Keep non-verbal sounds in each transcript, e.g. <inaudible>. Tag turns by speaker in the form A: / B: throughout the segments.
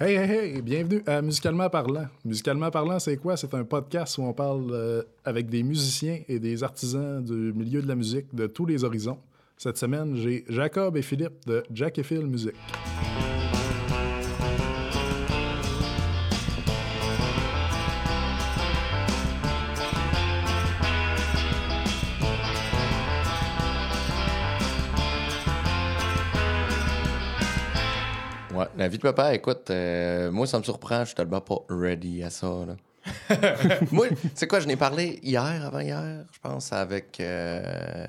A: Hey, hey, hey, bienvenue à Musicalement Parlant. Musicalement Parlant, c'est quoi? C'est un podcast où on parle euh, avec des musiciens et des artisans du milieu de la musique de tous les horizons. Cette semaine, j'ai Jacob et Philippe de Jack et Phil Musique.
B: La vie de papa, écoute, euh, moi, ça me surprend, je suis tellement pas ready à ça. Là. <laughs> moi, c'est quoi, je n'ai parlé hier, avant-hier, je pense, avec. Euh,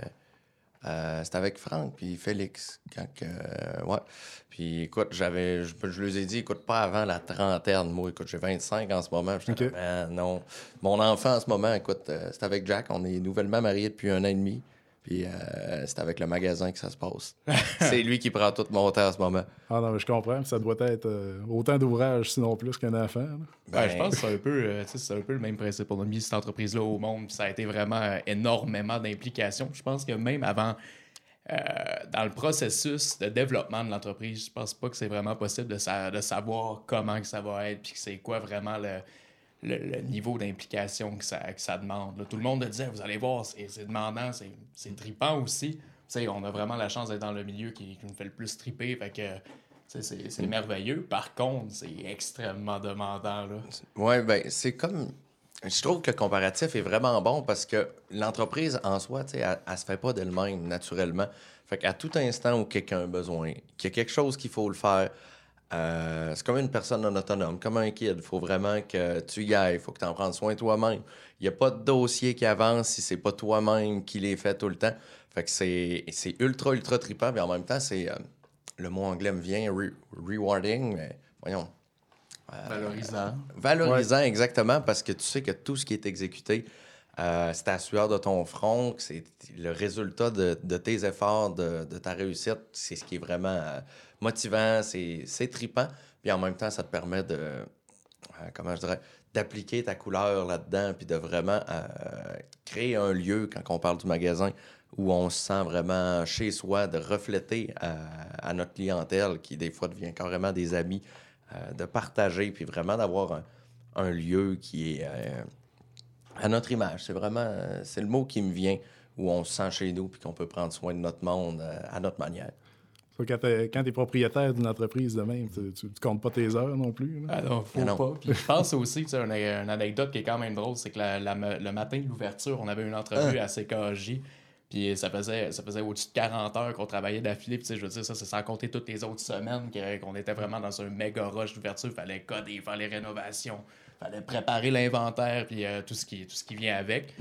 B: euh, c'était avec Franck puis Félix. Quand que, euh, ouais. Puis écoute, j'avais. Je, je leur ai dit, écoute, pas avant la trentaine. Moi, écoute, j'ai 25 en ce moment. Man, non. Mon enfant en ce moment, écoute, c'est avec Jack. On est nouvellement mariés depuis un an et demi. Puis euh, c'est avec le magasin que ça se passe. <laughs> c'est lui qui prend tout mon temps en ce moment.
A: Ah non, mais je comprends. Ça doit être euh, autant d'ouvrages, sinon plus qu'un enfant.
C: Ben,
B: Ben,
C: je pense que c'est un, peu, euh, c'est un peu le même principe. On a mis cette entreprise-là au monde, puis ça a été vraiment énormément d'implications. Je pense que même avant, euh, dans le processus de développement de l'entreprise, je pense pas que c'est vraiment possible de, sa- de savoir comment que ça va être, puis que c'est quoi vraiment le, le, niveau d'implication que ça, que ça demande. Tout le monde le disait, vous allez voir, c'est demandant, c'est trippant aussi. On a vraiment la chance d'être dans le milieu qui, nous fait le plus tripper, fait que... C'est merveilleux. Par contre, c'est extrêmement demandant.
B: Oui, ben c'est comme. Je trouve que le comparatif est vraiment bon parce que l'entreprise en soi, elle, elle se fait pas d'elle-même naturellement. Fait qu'à tout instant où quelqu'un a besoin, qu'il y a quelque chose qu'il faut le faire, euh, c'est comme une personne non autonome, comme un kid? Il faut vraiment que tu y ailles, il faut que tu en prennes soin toi-même. Il n'y a pas de dossier qui avance si c'est pas toi-même qui les fait tout le temps. Fait que c'est c'est ultra, ultra trippant, mais en même temps, c'est. euh, le mot anglais me vient, re- rewarding, mais voyons.
C: Valorisant.
B: Valorisant, exactement, parce que tu sais que tout ce qui est exécuté, euh, c'est à la sueur de ton front, que c'est le résultat de, de tes efforts, de, de ta réussite. C'est ce qui est vraiment euh, motivant, c'est trippant. Puis en même temps, ça te permet de, euh, comment je dirais, d'appliquer ta couleur là-dedans, puis de vraiment euh, créer un lieu, quand on parle du magasin, où on se sent vraiment chez soi, de refléter à, à notre clientèle, qui des fois devient carrément des amis, euh, de partager, puis vraiment d'avoir un, lieu qui est euh, à notre image. C'est vraiment, euh, c'est le mot qui me vient, où on se sent chez nous, puis qu'on peut prendre soin de notre monde euh, à notre manière.
A: Quand tu es propriétaire d'une entreprise de même, tu, tu comptes pas tes heures non plus. là.
C: Ah non, faut
B: Ah non.
C: pas. Puis je pense aussi, tu sais, une, une anecdote qui est quand même drôle, c'est que la- la- le matin de l'ouverture, on avait une entrevue à CKJ. Puis ça faisait, ça faisait au-dessus de 40 heures qu'on travaillait d'affilée. Puis tu sais, je veux dire, ça, c'est sans compter toutes les autres semaines qu'on était vraiment dans un méga rush d'ouverture. fallait coder, faire les rénovations, fallait préparer l'inventaire, puis euh, tout, ce qui, tout ce qui vient avec.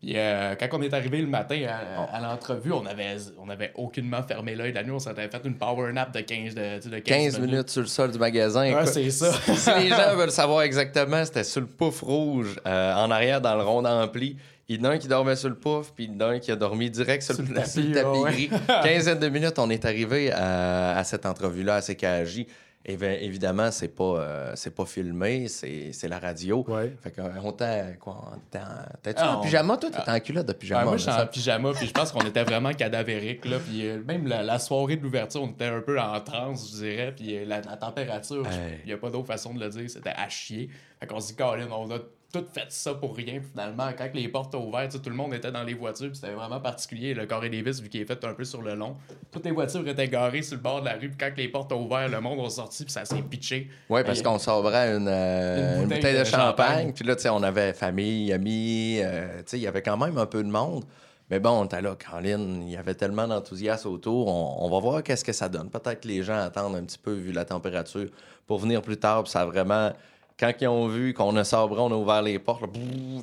C: Puis euh, quand on est arrivé le matin à, à l'entrevue, on avait, on avait aucunement fermé l'œil la nuit. On s'était fait une power nap de 15, de, tu sais, de 15,
B: 15 minutes sur le sol du magasin.
C: Ouais, c'est ça.
B: si les gens veulent savoir exactement, c'était sur le pouf rouge, euh, en arrière dans le rond ampli. Il y en a un qui dormait sur le pouf, puis il y en a un qui a dormi direct sur,
C: Sur
B: le,
C: le
B: le
C: tapis,
B: tapis
C: ouais.
B: gris. Quinzaine de minutes, on est arrivé à, à cette entrevue-là à CKJ. Évi- évidemment, c'est pas, euh, c'est pas filmé, c'est c'est la radio.
A: Ouais.
B: Fait qu'on était quoi? on était en- T'es-tu
C: Ah,
B: en
C: on-
B: pyjama? Toi, t'étais en culotte de pyjama.
C: Ouais, moi,
B: là,
C: je suis
B: ça?
C: en pyjama, puis je pense qu'on était vraiment cadavérique, là. Puis euh, même la, la soirée de l'ouverture, on était un peu en transe, je dirais. Puis euh, la, la température,
B: Hey.
C: il n'y a pas d'autre façon de le dire, c'était à chier. Fait qu'on se dit, Colin, on a tout fait ça pour rien. Finalement, quand les portes ont ouvert, tout le monde était dans les voitures, c'était vraiment particulier. Le carré Davis, vu qu'il est fait un peu sur le long, toutes les voitures étaient garées sur le bord de la rue, puis quand les portes ont ouvert, le monde a sorti, puis ça s'est pitché.
B: Oui, parce qu'on s'ouvrait une, euh,
C: Une
B: une
C: bouteille
B: bouteille de,
C: de
B: champagne.
C: champagne.
B: Puis là, tu sais, on avait famille, amis. euh, tu sais, il y avait quand même un peu de monde. Mais bon, on était là, Caroline, il y avait tellement d'enthousiasme autour. On, on va voir qu'est-ce que ça donne. Peut-être que les gens attendent un petit peu, vu la température, pour venir plus tard. Puis ça a vraiment... Quand ils ont vu qu'on a sabré, on a ouvert les portes,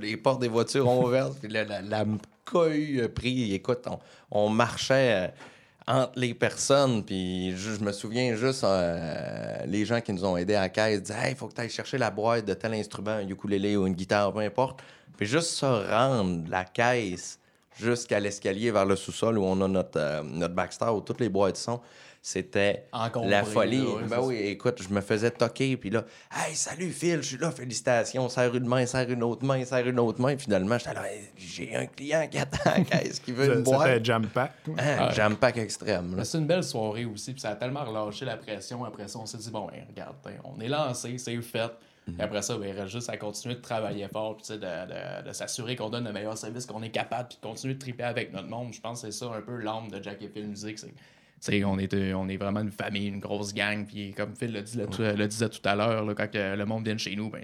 B: les portes des voitures ont ouvert. puis <laughs> la, la, la a pris. Écoute, on, marchait... euh, entre les personnes, puis je, me souviens juste, euh, les gens qui nous ont aidés à la caisse disaient Hey, faut que tu ailles chercher la boîte de tel instrument, un ukulélé ou une guitare, peu importe. Puis juste se rendre la caisse jusqu'à l'escalier vers le sous-sol où on a notre, euh, notre backstage où toutes les boîtes sont. C'était la folie.
C: là, ouais,
B: ben oui, écoute, je me faisais toquer, puis là, hey, salut Phil, je suis là, félicitations, serre une main, serre une autre main, serre une autre main. Finalement, j'étais là, Hey, j'ai un client qui attend, <laughs> qu'est-ce qu'il veut une boîte?
A: C'était jam pack.
B: Hein, Jam pack extrême. là.
C: Mais C'est une belle soirée aussi, puis ça a tellement relâché la pression. Après ça, on s'est dit, bon, ben, regarde, ben, on est lancé, c'est fait.
B: Mhm.
C: Puis après ça, ben, il reste juste à continuer de travailler fort, puis de, de, de s'assurer qu'on donne le meilleur service qu'on est capable, puis de continuer de triper avec notre monde. Je pense que c'est ça un peu l'âme de Jack et Phil Music. C'est, tu sais, on, est, euh, on est vraiment une famille, une grosse gang, puis comme Phil le, dis- le- le disait tout à l'heure, quand le monde vient de chez nous, ben,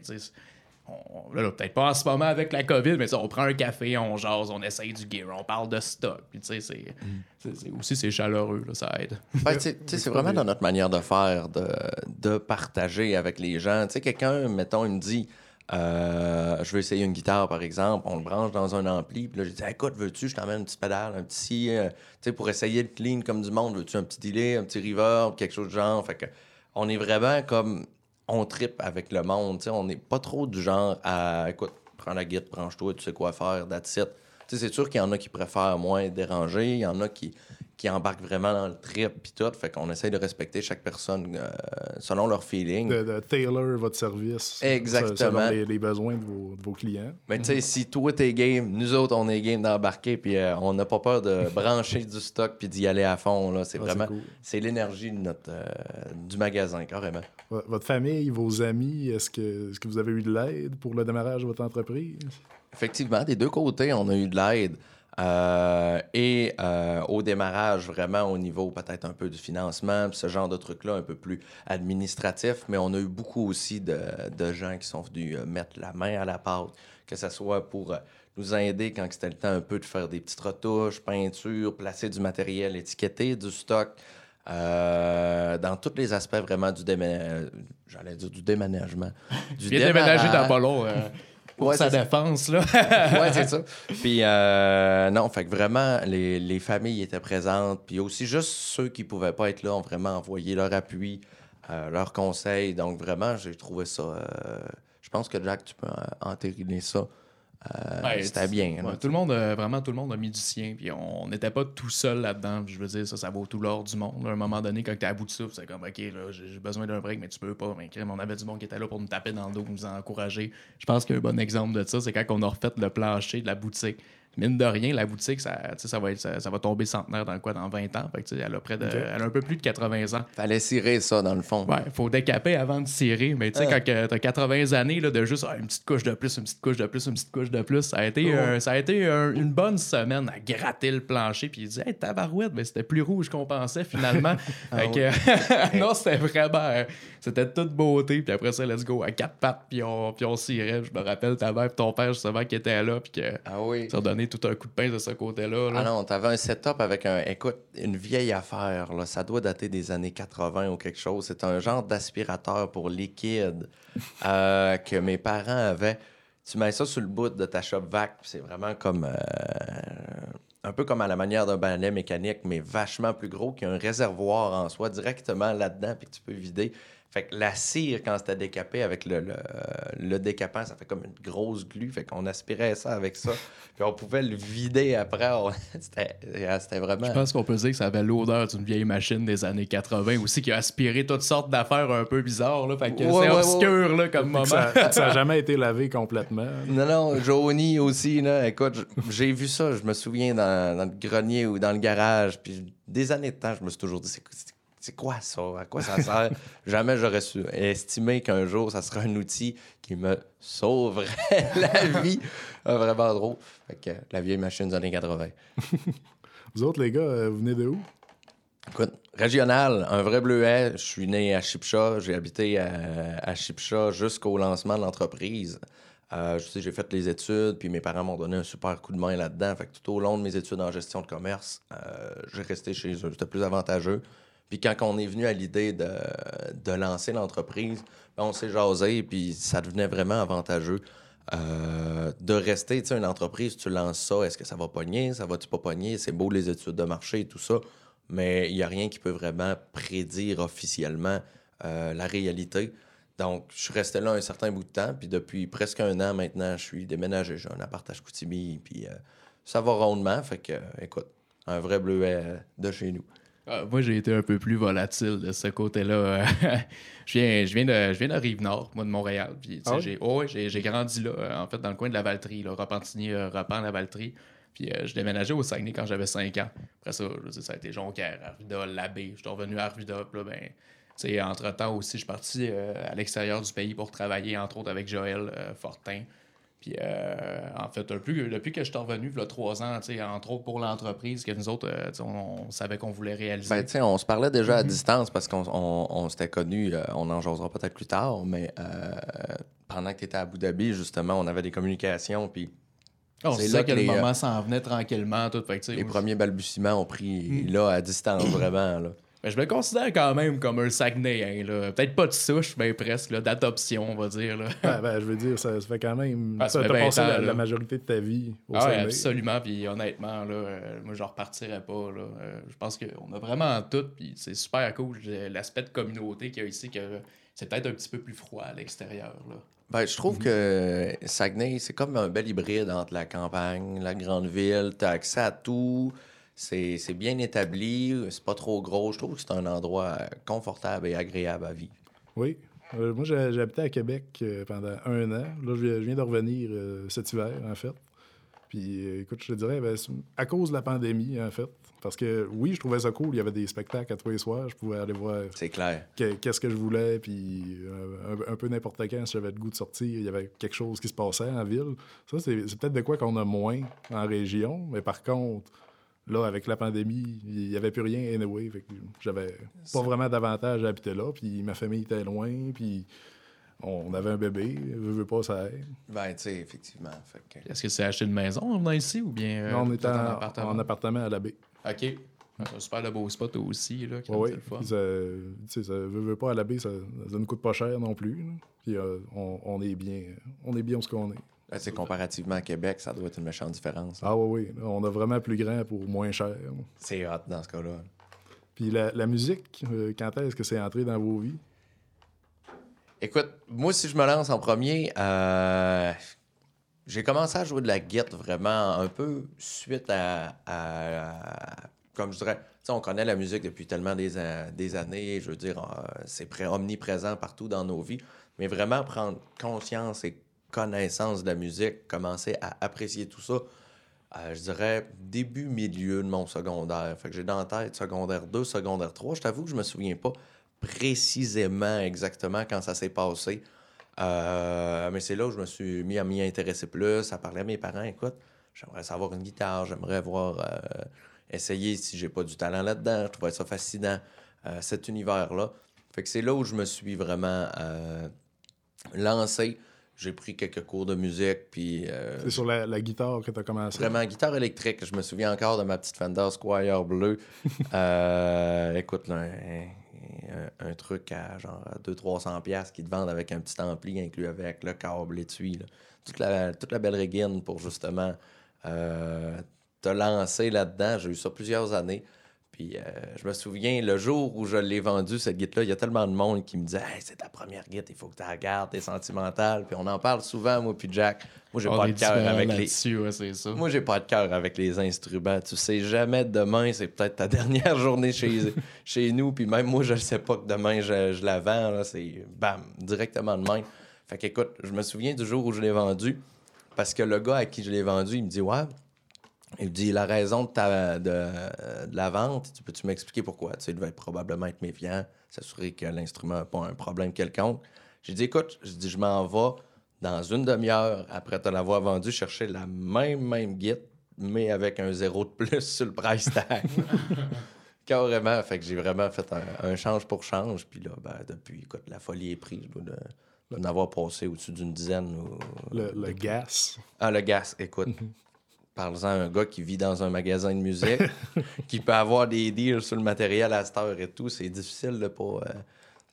C: on- là, là, peut-être pas en ce moment avec la COVID, mais on prend un café, on jase, on essaye du gear, on parle de stock. Puis tu sais, c'est, aussi c'est chaleureux, là, ça aide.
B: C'est vraiment dans notre manière de faire, de, de partager avec les gens. Tu sais, quelqu'un, mettons, il me dit euh, Je veux essayer une guitare, par exemple, on le branche dans un ampli. Puis là, j'ai dit Écoute, veux-tu, je t'emmène une petite pédale, un petit. euh, tu sais, pour essayer le clean comme du monde, veux-tu un petit delay, un petit reverb, quelque chose de genre. Fait que, on est vraiment comme. On tripe avec le monde. Tu sais, on n'est pas trop du genre à Écoute, prends la guitare, branche-toi, tu sais quoi faire, that's. Tu sais, c'est sûr qu'il y en a qui préfèrent moins être dérangés, il y en a qui, qui embarquent vraiment dans le trip puis tout. Fait qu'on essaye de respecter chaque personne euh, selon leur feeling.
A: De, de tailor votre service.
B: Exactement.
A: Selon les, les besoins de vos, de vos clients.
B: Mais tu sais, si toi t'es game, nous autres on est game d'embarquer puis euh, on n'a pas peur de <laughs> brancher du stock puis d'y aller à fond. là. C'est
A: Ah,
B: vraiment,
A: c'est cool.
B: l'énergie de notre, euh, du magasin, carrément.
A: Votre famille, vos amis, est-ce que, est-ce que vous avez eu de l'aide pour le démarrage de votre entreprise?
B: Effectivement, des deux côtés, on a eu de l'aide. Euh, et euh, au démarrage, vraiment au niveau peut-être un peu du financement, ce genre de trucs-là, un peu plus administratif, mais on a eu beaucoup aussi de, de gens qui sont venus euh, mettre la main à la pâte, que ce soit pour nous aider quand c'était le temps un peu de faire des petites retouches, peinture, placer du matériel étiqueté, du stock, euh, dans tous les aspects vraiment du déménagement, j'allais dire du déménagement. Du
C: Bien déménager
B: démarrage.
C: dans pas long, euh, <laughs> pour
B: Ouais,
C: sa défense, là. <laughs>
B: ouais, c'est ça. Puis, euh, non, fait que vraiment, les, les familles étaient présentes. Puis aussi, juste ceux qui pouvaient pas être là ont vraiment envoyé leur appui, euh, leurs conseils. Donc, vraiment, j'ai trouvé ça. euh, je pense que Jack, tu peux en- entériner ça. Euh,
C: Ouais,
B: C'était bien.
C: ouais, tout le monde, euh, vraiment, tout le monde a mis du sien. Puis on n'était pas tout seul là-dedans. Je veux dire, ça, ça vaut tout l'or du monde. À un moment donné, quand t'es à bout de souffle, c'est comme, OK, là, j'ai besoin d'un break, mais tu peux pas. Mais on avait du monde qui était là pour nous taper dans le dos, nous encourager. Je pense qu'un bon exemple de ça, c'est quand on a refait le plancher de la boutique. Mine de rien, la boutique, ça, tu sais, ça, va, être, ça, ça va tomber centenaire dans quoi? Dans 20 ans. Fait que, elle, a près de, elle a un peu plus de 80 ans.
B: Fallait cirer ça, dans le fond.
C: Ouais, faut décaper avant de cirer. Mais tu sais,
B: Ah.
C: quand t'as 80 années là, de juste ah, une petite couche de plus, une petite couche de plus, une petite couche de plus, ça a été, euh, ça a été une bonne semaine à gratter le plancher. Puis il dit, hey, tabarouette, mais c'était plus rouge qu'on pensait finalement. <laughs> fait que, <laughs> non, c'était vraiment, euh, c'était toute beauté. Puis après ça, let's go, à quatre pattes, puis on, puis on cirait. Je me rappelle ta mère et ton père, justement, qui étaient là, puis que
B: Ah oui.
C: ça a tout un coup de pince de ce côté-là. là.
B: Ah non, t'avais un setup avec un. Écoute, une vieille affaire, là. Ça doit dater des années 80 ou quelque chose. C'est un genre d'aspirateur pour liquide euh, <laughs> que mes parents avaient. Tu mets ça sur le bout de ta shop vac, c'est vraiment comme. euh, un peu comme à la manière d'un balai mécanique, mais vachement plus gros, qui a un réservoir en soi directement là-dedans, puis que tu peux vider. Fait que la cire, quand c'était décapé avec le, le, le décapant, ça fait comme une grosse glu. Fait qu'on aspirait ça avec ça. Puis on pouvait le vider après. On- <laughs> C'était c'était vraiment.
C: Je pense qu'on peut dire que ça avait l'odeur d'une vieille machine des années 80 aussi qui a aspiré toutes sortes d'affaires un peu bizarres. Là, fait que
B: Ouais,
C: c'est
B: ouais, ouais,
C: obscur là, comme moment.
A: Ça n'a <laughs> jamais été lavé complètement.
B: Non, non, Johnny aussi, là. Écoute, j'ai vu ça, je me souviens, dans, dans le grenier ou dans le garage. Puis des années de temps, je me suis toujours dit, c'est c'est- quoi ça? À quoi ça sert? <laughs> Jamais j'aurais su estimer qu'un jour, ça sera un outil qui me sauverait <laughs> la vie. Ah, vraiment drôle. Fait que la vieille machine des années 80. <laughs>
A: Vous autres, les gars, euh, vous venez de où?
B: Écoute, régional, un vrai bleuet. Je suis né à Chipcha. J'ai habité à, à Chipcha jusqu'au lancement de l'entreprise. Euh, je sais, j'ai fait les études, puis mes parents m'ont donné un super coup de main là-dedans. Fait que tout au long de mes études en gestion de commerce, euh, j'ai resté chez eux. C'était plus avantageux. Puis quand on est venu à l'idée de, de lancer l'entreprise, ben, on s'est jasé, puis ça devenait vraiment avantageux. euh, de rester, tu sais, une entreprise, tu lances ça, est-ce que ça va pogner, ça va-tu pas pogner, c'est beau les études de marché et tout ça, mais il n'y a rien qui peut vraiment prédire officiellement euh, la réalité. Donc, je suis resté là un certain bout de temps, puis depuis presque un an maintenant, je suis déménagé. J'ai un appart à Chicoutimi, puis euh, ça va rondement. Fait que, écoute, un vrai bleuet de chez nous.
C: Ah, moi, j'ai été un peu plus volatile de ce côté-là. <laughs> je, viens, je, viens de, je viens de Rive-Nord, moi, de Montréal. Puis,
A: Ah
C: j'ai, oh, j'ai, j'ai grandi là, euh, en fait, dans le coin de la Valtrie, là, Repentigny, euh, Repent, la Valtrie. Puis, euh, je déménageais au Saguenay quand j'avais 5 ans. Après ça, je ça a été Jonquière, Arvida, Labbé. Je suis revenu à Arvida. Puis là, ben, entre-temps aussi, je suis parti euh, à l'extérieur du pays pour travailler, entre autres, avec Joël euh, Fortin. Puis, euh, en fait, depuis, depuis que je suis revenu, il y a trois ans, entre autres pour l'entreprise, que nous autres, euh, on, on savait qu'on voulait réaliser.
B: Ben, on se parlait déjà à distance parce qu'on on, on s'était connus, euh, on en jasera peut-être plus tard, mais pendant que tu étais à Abu Dhabi, justement, on avait des communications, puis
C: on
B: c'est là
C: que, le moment s'en venait tranquillement, tout. Fait
B: les premiers balbutiements ont pris là à distance, vraiment. Là.
C: Ben, je me considère quand même comme un Saguenayen, là. Peut-être pas de souche, mais presque, là, d'adoption, on va dire, là.
A: Ben, ben, je veux dire, ça, ça fait quand même.
C: Ah, ça
A: t'as
C: 20
A: passé
C: ans,
A: la, majorité de ta vie au
C: Ah ouais,
A: Saguenay.
C: absolument. Puis honnêtement, là, euh, moi, je repartirais pas. Là. Euh, je pense qu'on a vraiment tout. Puis c'est super cool. J'ai L'aspect de communauté qu'il y a ici, que c'est peut-être un petit peu plus froid à l'extérieur. là.
B: Ben, je trouve que Saguenay, c'est comme un bel hybride entre la campagne, la grande ville. Tu as accès à tout. C'est bien établi. C'est pas trop gros. Je trouve que c'est un endroit euh, confortable et agréable à vivre.
A: Oui. Euh, moi, habité à Québec euh, pendant un an. Là, je viens, de revenir euh, cet hiver, en fait. Puis, euh, écoute, je te dirais, ben, à cause de la pandémie, en fait. Parce que, oui, je trouvais ça cool. Il y avait des spectacles à tous les soirs. Je pouvais aller voir
B: C'est clair.
A: que- qu'est-ce que je voulais. Puis, un, un peu n'importe quand, si j'avais le goût de sortir, il y avait quelque chose qui se passait en ville. Ça, c'est peut-être de quoi qu'on a moins en région. Mais par contre, là, avec la pandémie, il n'y avait plus rien anyway. Fait que j'avais pas vraiment d'avantage à habiter là. Puis ma famille était loin. Puis on avait un bébé. Je veux pas, ça aide.
B: Ben, tu sais, effectivement. Que-
C: Est-ce que c'est acheter une maison en venant ici ou bien. euh,
A: Là, on était
C: en
A: en,
C: appartement?
A: en appartement à la baie.
C: Ok. C'est un super de beau spot aussi. Là, le fun.
A: Puis ça, tu sais, ça veut, veut pas à la baie, ça, ça ne coûte pas cher non plus. là. Puis euh, on, on est bien. On est bien où ce qu'on est.
B: Sais, comparativement à Québec, ça doit être une méchante différence.
A: Ah oui, oui. On a vraiment plus grand pour moins cher.
B: C'est hot dans ce cas-là.
A: Puis la, la musique, euh, quand est-ce que c'est entré dans vos vies?
B: Écoute, moi, si je me lance en premier, euh, j'ai commencé à jouer de la guitare vraiment un peu suite à, à- comme je dirais, on connaît la musique depuis tellement des, a- des années, je veux dire, euh, c'est pré- omniprésent partout dans nos vies, mais vraiment prendre conscience et connaissance de la musique, commencer à apprécier tout ça, euh, je dirais début, milieu de mon secondaire. Fait que j'ai dans la tête secondaire 2, secondaire 3. Je t'avoue que je me souviens pas précisément exactement quand ça s'est passé. Euh, mais c'est là où je me suis mis à m'y intéresser plus, à parler à mes parents. Écoute, j'aimerais savoir une guitare, j'aimerais voir euh, essayer si j'ai pas du talent là-dedans. Je trouvais ça fascinant, euh, cet univers-là. Fait que c'est là où je me suis vraiment lancé. J'ai pris quelques cours de musique, puis euh,
A: C'est sur la, la guitare que tu as commencé.
B: Vraiment, guitare électrique. Je me souviens encore de ma petite Fender Squire bleue. <laughs> Euh, écoute, là, un, truc à genre 200-300$ piastres qui te vendent avec un petit ampli inclus avec le câble, l'étui. là. Toute la, toute la belle régine pour justement euh, te lancer là-dedans. J'ai eu ça plusieurs années. Puis euh, je me souviens, le jour où je l'ai vendu, cette guitare-là, il y a tellement de monde qui me disait Hey, c'est ta première guitare, il faut que tu la gardes, t'es sentimental. Puis on en parle souvent, moi, puis Jack. Moi, j'ai pas de cœur avec les,
C: ouais, ça.
B: moi, j'ai pas de cœur avec les instruments. Tu sais jamais demain, c'est peut-être ta <laughs> dernière journée chez, chez nous. Puis même moi, je ne sais pas que demain, je, je la vends. là. C'est bam, directement de même. Fait qu'écoute, je me souviens du jour où je l'ai vendu. Parce que le gars à qui je l'ai vendu, il me dit Ouais, il me dit la raison de, ta, de, de la vente, tu peux-tu m'expliquer pourquoi? Tu sais, il devait probablement être méfiant, s'assurer que l'instrument n'a pas un problème quelconque. J'ai dit écoute, je dis je m'en vais dans une demi-heure après te l'avoir vendu chercher la même même guide, mais avec un zéro de plus sur le price tag. <laughs> Carrément, fait que j'ai vraiment fait un, un change pour change. Puis là, ben, depuis, écoute, la folie est prise. Je dois de- d'en avoir passé au-dessus d'une dizaine. ou-
A: Le, le gas.
B: ah, le gaz, écoute. Parle-en à un gars qui vit dans un magasin de musique, <laughs> qui peut avoir des deals sur le matériel à cette heure et tout. C'est difficile de pas, euh,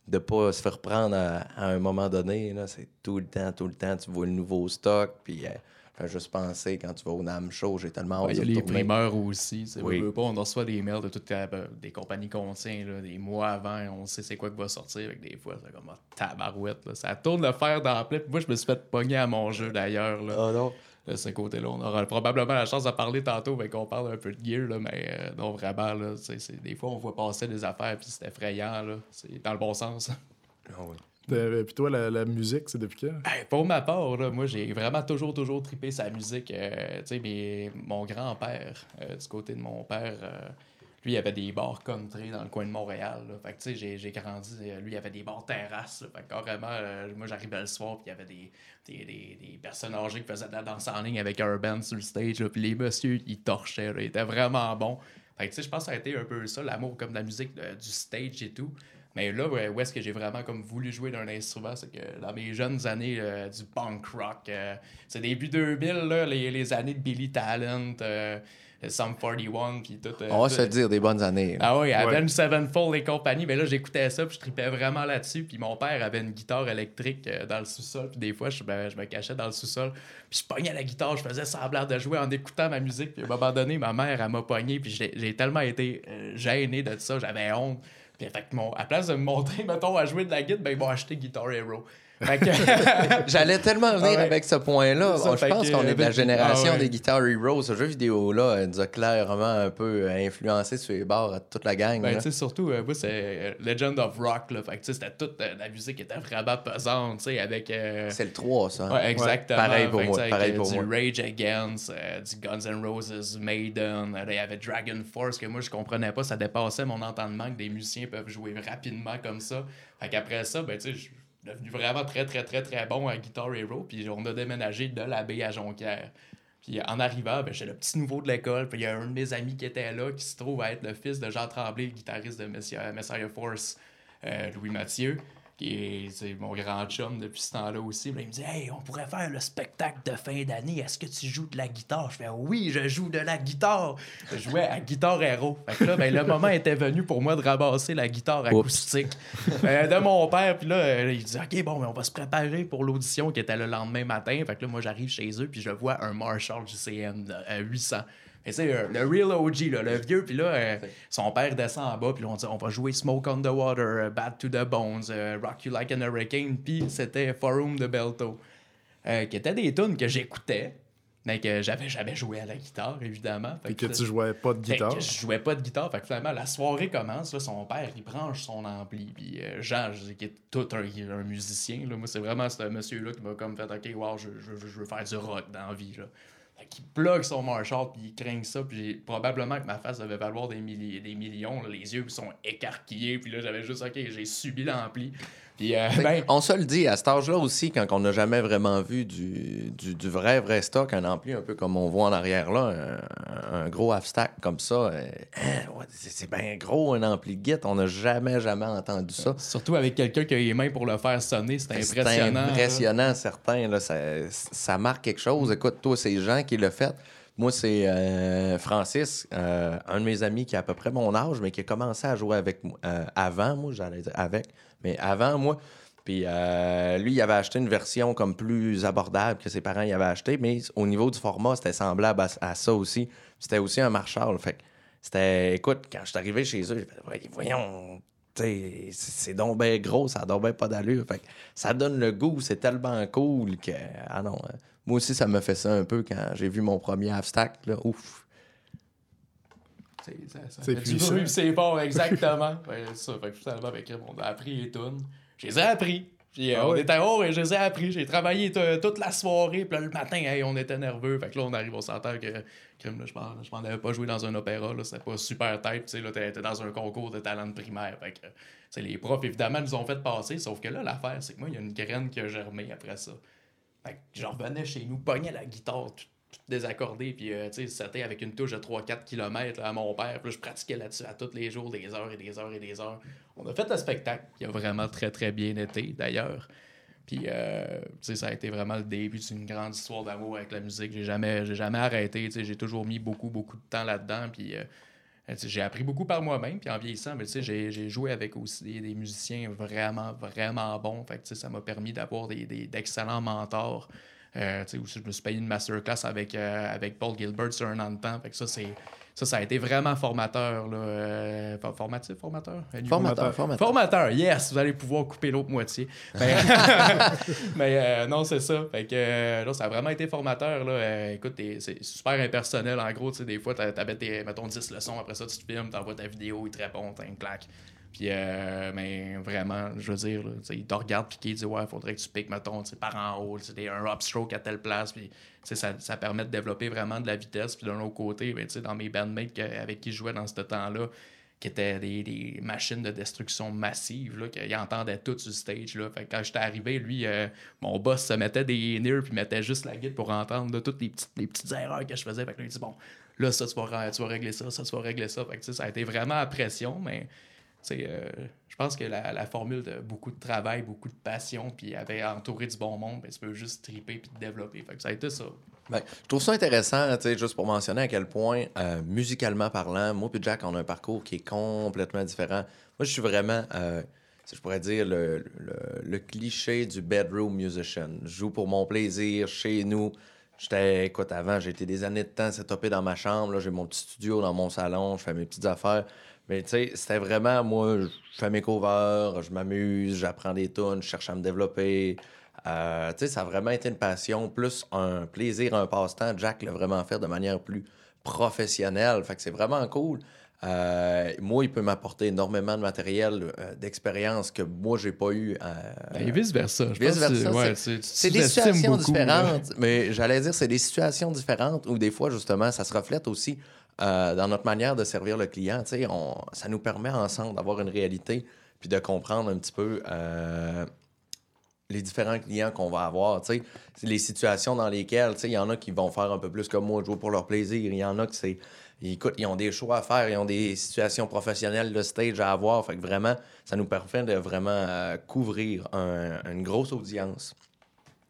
B: de pas se faire prendre à, à un moment donné. là. C'est tout le temps, tout le temps. Tu vois le nouveau stock, puis euh, fais juste penser quand tu vas au NAM Show, j'ai tellement hâte
C: Ouais, Il y a
B: de
C: les primeurs aussi.
B: Oui.
C: veux, pas, on reçoit des mails de toutes les- ben, des compagnies qu'on tient, là, des mois avant, on sait c'est quoi qui va sortir. Avec des fois, c'est comme ah, tabarouette. Là. Ça tourne le fer dans la plaie. Puis Moi, je me suis fait pogner à mon jeu d'ailleurs. là.
B: Ah non.
C: De ce côté-là. On aura probablement la chance de parler tantôt, mais qu'on parle un peu de gear, là, mais euh, non, vraiment, là, des fois, on voit passer des affaires, puis c'est effrayant, là. C'est dans le bon sens. <laughs>
B: Oui.
A: Euh, Puis toi, la, la musique, c'est depuis quand?
C: Hey, pour ma part, là, moi, j'ai vraiment toujours, toujours trippé sa musique. Euh, tu sais, mais mon grand-père, euh, du côté de mon père, euh, lui, il avait des bars country dans le coin de Montréal. Fait que, tu sais, j'ai- grandi, euh, lui, il avait des bars terrasses. Fait que, carrément, euh, moi, j'arrivais le soir, puis il y avait des, des, des, des personnes âgées qui faisaient de la danse en ligne avec un band sur le stage. Puis les messieurs, ils torchaient. Ils étaient vraiment bons. Fait que, tu sais, je pense que ça a été un peu ça, l'amour comme de la musique, du stage et tout. Mais là, où est-ce que j'ai vraiment comme voulu jouer d'un instrument, c'est que dans mes jeunes années euh, du punk rock, c'est début 2000, là, les, les années de Billy Talent, Sum 41, puis tout. euh,
B: On va
C: tout-
B: se le dire, des bonnes années. là.
C: ah oui,
A: Ouais.
C: Avenged Sevenfold et compagnie. Mais là, j'écoutais ça, puis je tripais vraiment là-dessus. Puis mon père avait une guitare électrique euh, dans le sous-sol. Puis des fois, je, me- je me cachais dans le sous-sol. Puis je pognais la guitare, je faisais semblant de jouer en écoutant ma musique. Puis à un moment donné, ma mère, elle m'a pogné. Puis j'ai tellement été euh, gêné de ça, j'avais honte. Puis fait que mon, à place de me montrer, <laughs> mettons, à jouer de la guitare, ben ils m'ont acheté Guitar Hero. <laughs>
B: J'allais tellement venir
C: Ah
B: avec ce point-là.
C: Ça,
B: je pense qu'on est de la génération
C: ah ouais.
B: des Guitar Heroes. Ce jeu vidéo-là nous a clairement un peu euh, influencé sur les bords à toute la gang.
C: Ben,
B: là.
C: tu sais, surtout, euh, moi, c'est euh, Legend of Rock, là. Fait que, c'était toute euh, la musique qui était vraiment pesante, tu sais, avec. euh,
B: C'est le 3, ça.
C: Ouais, exactement.
B: Pareil pour
C: Fait
B: moi, pareil pour
C: du
B: moi.
C: Rage Against, du Guns N' Roses, Maiden. il y avait Dragon Force que moi, je comprenais pas. Ça dépassait mon entendement que des musiciens peuvent jouer rapidement comme ça. Fait qu'après ça, ben, tu sais, devenu vraiment très, très, très, très bon à Guitar Hero. Puis on a déménagé de la à Jonquière. Puis en arrivant, ben, le petit nouveau de l'école. Puis il y a un de mes amis qui était là, qui se trouve à être le fils de Jean Tremblay, le guitariste de Messiah, Messiah Force, euh, Louis Mathieu, qui est c'est mon grand chum depuis ce temps-là aussi. Là, il me dit Hey, on pourrait faire le spectacle de fin d'année. Est-ce que tu joues de la guitare? Je fais Oui, je joue de la guitare. Je jouais à Guitar Hero. Fait que là, ben, le moment était venu pour moi de ramasser la guitare acoustique euh, de mon père. Puis là, euh, il dit OK, bon, ben, on va se préparer pour l'audition qui était le lendemain matin. Fait que là, moi, j'arrive chez eux, puis je vois un Marshall JCM à 800. Mais c'est euh, le real OG, là, le vieux. Puis là, euh, son père descend en bas, puis là, on dit on va jouer Smoke on the Water, euh, Bad to the Bones, Rock You Like an Hurricane, puis c'était Forum de Belto. euh, qui étaient des tunes que j'écoutais, mais que j'avais jamais joué à la guitare, évidemment. Fait
A: Puis que
C: que
A: tu jouais pas de
C: fait
A: guitare.
C: que je jouais pas de guitare. Fait que finalement, la soirée commence. Là, son père, il branche son ampli. Puis euh, Jean, je dis, qui est tout un, un musicien. Là. Moi, c'est vraiment ce monsieur-là qui m'a comme fait OK, wow, je, je- je veux faire du rock dans la vie. Là. Qu'il plug son Marshall, puis il craint ça. Puis probablement que ma face devait valoir des, milli- des millions. Les yeux sont écarquillés. Puis là, j'avais juste OK, j'ai subi l'ampli. Puis euh, ben,
B: On se le dit, à cet âge-là aussi, quand on n'a jamais vraiment vu du, du, du vrai, vrai stock, un ampli un peu comme on voit en arrière là, un, un gros half-stack comme ça, euh, hein, c'est c'est bien gros un ampli de Git, on n'a jamais, jamais entendu ça.
C: surtout avec quelqu'un qui a les mains pour le faire sonner,
B: C'est
C: impressionnant. là.
B: impressionnant, certain. Là, ça, ça marque quelque chose. Écoute, toi, c'est Jean qui l'a fait. Moi, c'est euh, Francis, euh, un de mes amis qui a à peu près mon âge, mais qui a commencé à jouer avec moi euh, avant, moi, j'allais dire avec, mais avant moi. Puis euh, lui, il avait acheté une version comme plus abordable que ses parents y avaient acheté, mais au niveau du format, c'était semblable à, ça aussi. C'était aussi un Marshall. Fait c'était, écoute, quand je suis arrivé chez eux, j'ai fait, Voyons, c'est donc bien gros, ça a pas d'allure. Fait ça donne le goût, c'est tellement cool que. Ah non, euh, moi aussi, ça me fait ça un peu quand j'ai vu mon premier half-stack. Là. Ouf.
C: C'est, ça
A: C'est
C: fort, exactement. <laughs> c'est ça, fait que finalement, avec on a appris les tunes. Je les ai appris. Puis,
A: Ah
C: on
A: ouais?
C: était oh, je les ai appris. J'ai travaillé toute la soirée. Puis là, le matin, hey, on était nerveux. Fait que là, on arrive, on s'entend que crime, là, je m'en- avais pas joué dans un opéra. Là, c'était pas super tête. Tu sais, là, t'es t'es dans un concours de talent de primaire. Fait que, les profs, évidemment, nous ont fait passer. Sauf que là, l'affaire, c'est que moi, il y a une graine qui a germé après ça. Fait que je revenais chez nous, pognais la guitare tout, tout désaccordée, puis euh, tu sais, c'était avec une touche de 3-4 km à mon père, puis je pratiquais là-dessus à tous les jours, des heures et des heures et des heures. On a fait le spectacle, qui a vraiment très très bien été d'ailleurs. Puis, euh, tu sais, ça a été vraiment le début d'une grande histoire d'amour avec la musique. J'ai jamais, j'ai jamais arrêté, tu j'ai toujours mis beaucoup, beaucoup de temps là-dedans, puis euh, j'ai appris beaucoup par moi-même, puis en vieillissant, mais j'ai, joué avec aussi des, musiciens vraiment, vraiment bons. Fait que, ça m'a permis d'avoir d'excellents mentors Euh, tu aussi, je me suis payé une masterclass avec, euh, avec Paul Gilbert sur un an de temps. Fait que ça, c'est. Ça, ça a été vraiment formateur. Là. Euh, for- formatif, formateur?
B: Formateur, formateur.
C: Formateur, yes! Vous allez pouvoir couper l'autre moitié. Mais, <laughs> mais, euh, non, c'est ça. Fait que euh, là, ça a vraiment été formateur. Là. Écoute, c'est super impersonnel. En gros, tu des fois, t'a- t'avais tes, mettons, 10 leçons. Après ça, tu te filmes, t'envoies ta vidéo, il te répond, t'as une claque. Puis, euh, mais vraiment, je veux dire, il te regarde puis il dit Ouais, faudrait que tu piques, mettons, par en haut, un upstroke à telle place. Puis, ça, ça permet de développer vraiment de la vitesse. Puis, d'un autre côté, ben, dans mes bandmates avec qui je jouais dans ce temps-là, qui étaient des, des machines de destruction massive, qu'ils entendaient tout sur le stage. Là. Fait que quand j'étais arrivé, lui, euh, mon boss se mettait des ears puis mettait juste la guide pour entendre toutes les petites, les petites erreurs que je faisais. Fait que il dit Bon, là, ça, tu vas, tu vas régler ça, ça, tu vas régler ça. Ça a été vraiment à pression, mais euh, je pense que la, la formule de beaucoup de travail, beaucoup de passion, puis avait entouré du bon monde, ben, tu peux juste triper puis te développer. Que ça a été ça.
B: Ben, je trouve ça intéressant, juste pour mentionner à quel point, euh, musicalement parlant, moi et Jack, on a un parcours qui est complètement différent. Moi, je suis vraiment, euh, si je pourrais dire, le, le- cliché du bedroom musician. Je joue pour mon plaisir, chez nous. J'étais, écoute, avant, j'ai été des années de temps setupé dans ma chambre. J'ai mon petit studio dans mon salon, je fais mes petites affaires. Mais tu sais, c'était vraiment, moi, je fais mes covers, je m'amuse, j'apprends des tunes, je cherche à me développer. Euh, tu sais, ça a vraiment été une passion, plus un plaisir, un passe-temps. Jack l'a vraiment fait de manière plus professionnelle. Fait que c'est vraiment cool. Euh, moi, il peut m'apporter énormément de matériel, euh, d'expérience que moi, j'ai pas eu. euh,
C: Et vice-versa.
B: Vice-versa,
C: ouais,
B: c'est- des situations
C: beaucoup,
B: différentes, mais j'allais dire c'est des situations différentes où des fois justement ça se reflète aussi euh, dans notre manière de servir le client. On- ça nous permet ensemble d'avoir une réalité puis de comprendre un petit peu euh, les différents clients qu'on va avoir. Les situations dans lesquelles il y en a qui vont faire un peu plus comme moi, jouer pour leur plaisir. Il y en a qui c'est Écoute, ils ont des choix à faire, ils ont des situations professionnelles de stage à avoir. Fait que vraiment, ça nous permet de vraiment euh, couvrir un- une grosse audience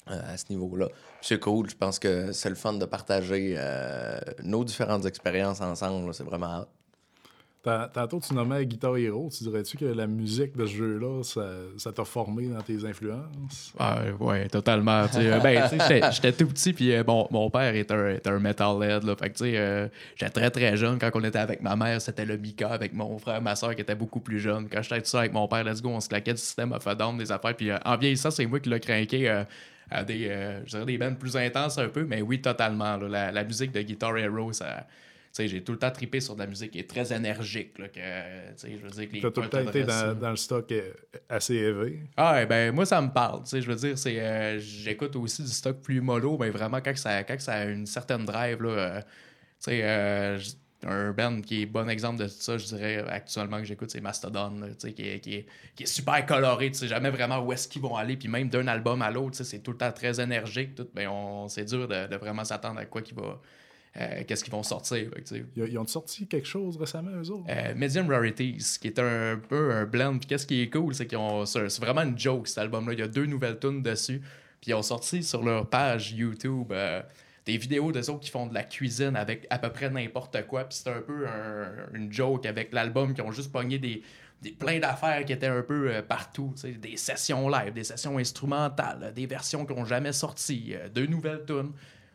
B: à ce niveau-là. C'est cool, je pense que c'est le fun de partager euh, nos différentes expériences ensemble. C'est vraiment hot.
A: Ta- Tantôt, tu nommais Guitar Hero. Tu dirais-tu que la musique de ce jeu-là, ça ça t'a formé dans tes influences?
C: Ah, ouais, totalement. tu sais, euh, ben, tu sais, j'étais- tout petit, puis euh, bon, mon père est un, est un metalhead. Là, fait que, tu sais, euh, j'étais très, très jeune. Quand on était avec ma mère, c'était le Mika avec mon frère, ma soeur qui était beaucoup plus jeune. Quand j'étais tout ça avec mon père, let's go, on se claquait du système of a Down, des affaires. Puis euh, en vieillissant, c'est moi qui l'ai craqué euh, à des, euh, je dirais des bands plus intenses un peu, mais oui, totalement. là. la, la musique de Guitar Hero, ça. j'ai tout le temps trippé sur de la musique qui est très énergique. Là, que, je veux dire que les
A: T'as tout le temps été dans, dans le stock euh, assez élevé.
C: ah, ouais, ben moi, ça me parle. Je veux dire, c'est, euh, j'écoute aussi du stock plus mollo, mais vraiment, quand ça, quand ça a une certaine drive, là, euh, tu sais, euh, un band qui est bon exemple de ça, je dirais, actuellement, que j'écoute, c'est Mastodon, là, qui est, qui, est, qui est super coloré. Tu sais jamais vraiment où est-ce qu'ils vont aller, puis même d'un album à l'autre, c'est tout le temps très énergique. Tout, ben, on, c'est dur de, de vraiment s'attendre à quoi qu'il va. euh, qu'est-ce qu'ils vont sortir. fait
A: Ils, ont sorti quelque chose récemment, eux autres?
C: euh, Medium Rarities, qui est un peu un blend. Puis qu'est-ce qui est cool, c'est qu'ils ont. C'est c'est vraiment une joke, cet album-là. Il y a deux nouvelles tunes dessus. Puis ils ont sorti sur leur page YouTube euh, des vidéos de autres qui font de la cuisine avec à peu près n'importe quoi. Puis c'est un peu un- une joke avec l'album, qui ont juste pogné des. Des, plein d'affaires qui étaient un peu euh, partout, des sessions live, des sessions instrumentales, des versions qui n'ont jamais sorti, euh, deux nouvelles tunes.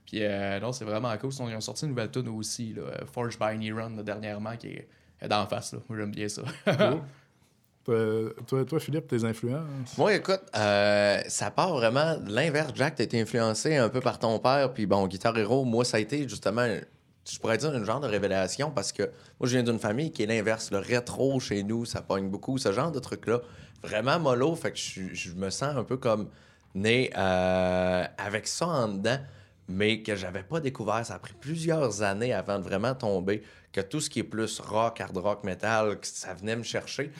C: Puis euh, non, c'est vraiment cool. Ils ont sorti une nouvelle tune aussi, là, euh, Forged by Neuron, là, dernièrement, qui est est d'en face. Là. Moi, j'aime bien ça.
A: Cool. <laughs> toi, toi, Philippe, tes influences?
B: Moi, écoute, euh, ça part vraiment de l'inverse. Jack, t'as été influencé un peu par ton père. Puis bon, Guitar Hero, moi, ça a été justement, je pourrais dire, une genre de révélation parce que moi, je viens d'une famille qui est l'inverse. Le rétro chez nous, ça pogne beaucoup, ce genre de truc-là. Vraiment mollo. Fait que je, me sens un peu comme né euh, avec ça en dedans, mais que j'avais pas découvert. Ça a pris plusieurs années avant de vraiment tomber. Que tout ce qui est plus rock, hard rock, metal, ça venait me chercher.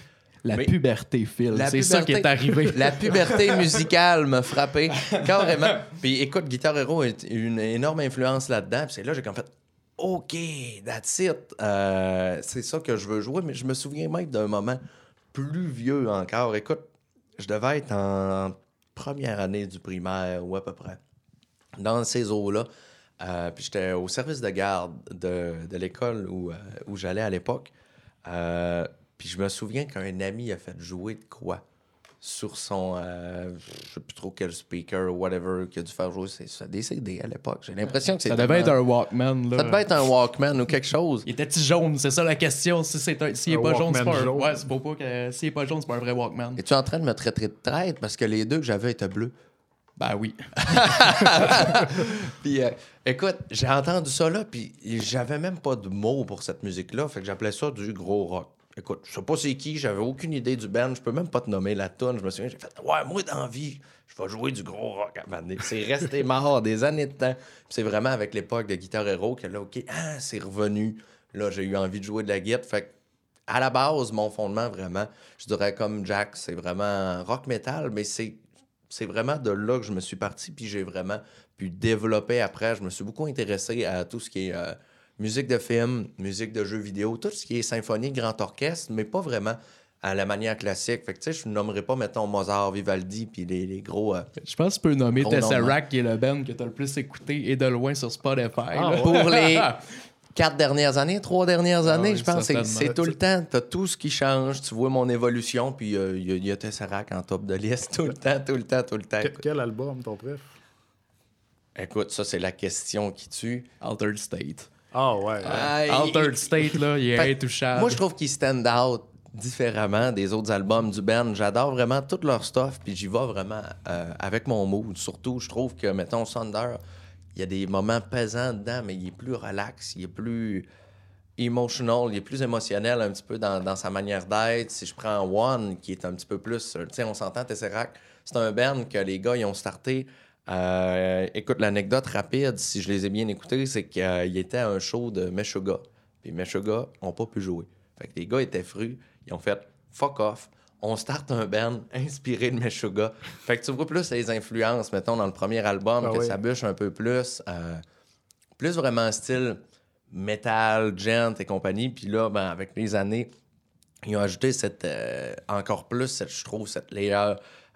C: La
B: Mais-
C: puberté, Phil. C'est ça qui est arrivé. <laughs>
B: La puberté musicale m'a frappé carrément. <laughs> Puis écoute, Guitar Hero est une énorme influence là-dedans. Puis c'est là que j'ai comme fait OK, that's it. Euh, c'est ça que je veux jouer. Mais je me souviens même d'un moment plus vieux encore. Écoute, je devais être en première année du primaire ou à peu près. Dans ces eaux-là. Euh, puis j'étais au service de garde de, de l'école où, euh, où j'allais à l'époque. Euh, puis je me souviens qu'un ami a fait jouer de quoi sur son. euh, je sais plus trop quel speaker ou whatever qui a dû faire jouer ses- des CD à l'époque. J'ai l'impression que c'est.
C: Ça devait être un Walkman. Là.
B: Ça devait être un Walkman ou quelque chose.
C: Il était-tu jaune? C'est ça la question. Si c'est un- s'il est
A: Un
C: pas jaune, c'est pas un.
A: jaune.
C: Ouais, c'est pour pas que. S'il est pas jaune, c'est pas un vrai Walkman.
B: Es-tu en train de me traiter de traite parce que les deux que j'avais étaient bleus?
C: Ben oui. <laughs>
B: Puis, euh, écoute, j'ai entendu ça là, puis j'avais même pas de mots pour cette musique-là, fait que j'appelais ça du gros rock. Écoute, je sais pas c'est qui, j'avais aucune idée du band, je peux même pas te nommer la tune. Je me souviens, j'ai fait, ouais, moi, dans vie, je vais jouer du gros rock à. C'est resté <laughs> mort des années de temps. C'est vraiment avec l'époque de Guitar Hero que là, OK, ah, c'est revenu. Là, j'ai eu envie de jouer de la guitare. Fait que, à la base, mon fondement, vraiment, je dirais comme Jack, c'est vraiment rock metal, mais c'est c'est vraiment de là que je me suis parti, puis j'ai vraiment pu développer après. Je me suis beaucoup intéressé à tout ce qui est euh, musique de film, musique de jeux vidéo, tout ce qui est symphonie, grand orchestre, mais pas vraiment à la manière classique. Fait que, tu sais, je ne nommerai pas, mettons, Mozart, Vivaldi, puis les, les gros... euh,
C: Je pense que tu peux nommer Tesseract, qui est le band que t'as le plus écouté et de loin sur Spotify.
A: Ah, ouais.
B: pour les <laughs> quatre dernières années, trois dernières
C: Ah
B: années,
C: oui,
B: je pense. C'est,
C: certainement.
B: c'est tout le temps. Tu as tout ce qui change. Tu vois mon évolution, puis euh, il y a- il y, a Tesseract en top de liste <laughs> tout le temps, tout le temps, tout le temps.
A: Que- quel album, ton préf?
B: Écoute, ça, c'est la question qui tue.
C: Altered State.
A: Ah ouais.
B: Ah, il-
C: Altered State, là, il est
B: Fait-
C: intouchable.
B: Moi, je trouve qu'ils stand out différemment des autres albums du band. J'adore vraiment tout leur stuff, puis j'y vais vraiment euh, avec mon mood. Surtout, je trouve que, mettons, Thunder, il y a des moments pesants dedans, mais il est plus relax, il est plus emotional, il est plus émotionnel un petit peu dans, dans sa manière d'être. Si je prends One, qui est un petit peu plus... Tu sais, on s'entend, Tesseract, c'est un band que les gars, ils ont starté... euh, écoute, l'anecdote rapide, si je les ai bien écoutés, c'est qu'il était à un show de Meshuggah. Puis Meshuggah n'ont pas pu jouer. Fait que les gars étaient frus. Ils ont fait fuck off. On starte un band inspiré de Meshuggah. Fait que tu vois plus les influences, mettons, dans le premier album,
A: Ah
B: que
A: oui.
B: ça bûche un peu plus. euh, plus vraiment style metal, gent et compagnie. Puis là, ben, avec les années, ils ont ajouté cette, euh, encore plus, cette, je trouve, cette layer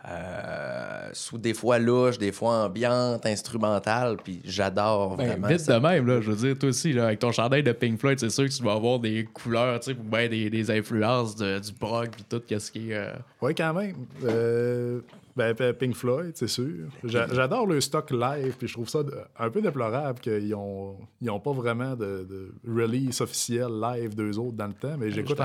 B: euh, sous des fois louche, des fois ambiante, instrumentale. Puis j'adore
C: Ben,
B: vraiment
C: vite
B: ça.
C: de même, là, je veux dire, toi aussi, là, avec ton chandail de Pink Floyd, c'est sûr que tu vas avoir des couleurs, tu sais, ou ben des, des influences de- du prog, puis tout, qu'est-ce qui est... euh,
A: Oui, quand même. Euh, ben, Pink Floyd, c'est sûr. J'a- J'adore le stock live, puis je trouve ça un peu déplorable qu'ils n'ont ils ont pas vraiment de, de release officiel live d'eux autres dans le temps, mais j'écoute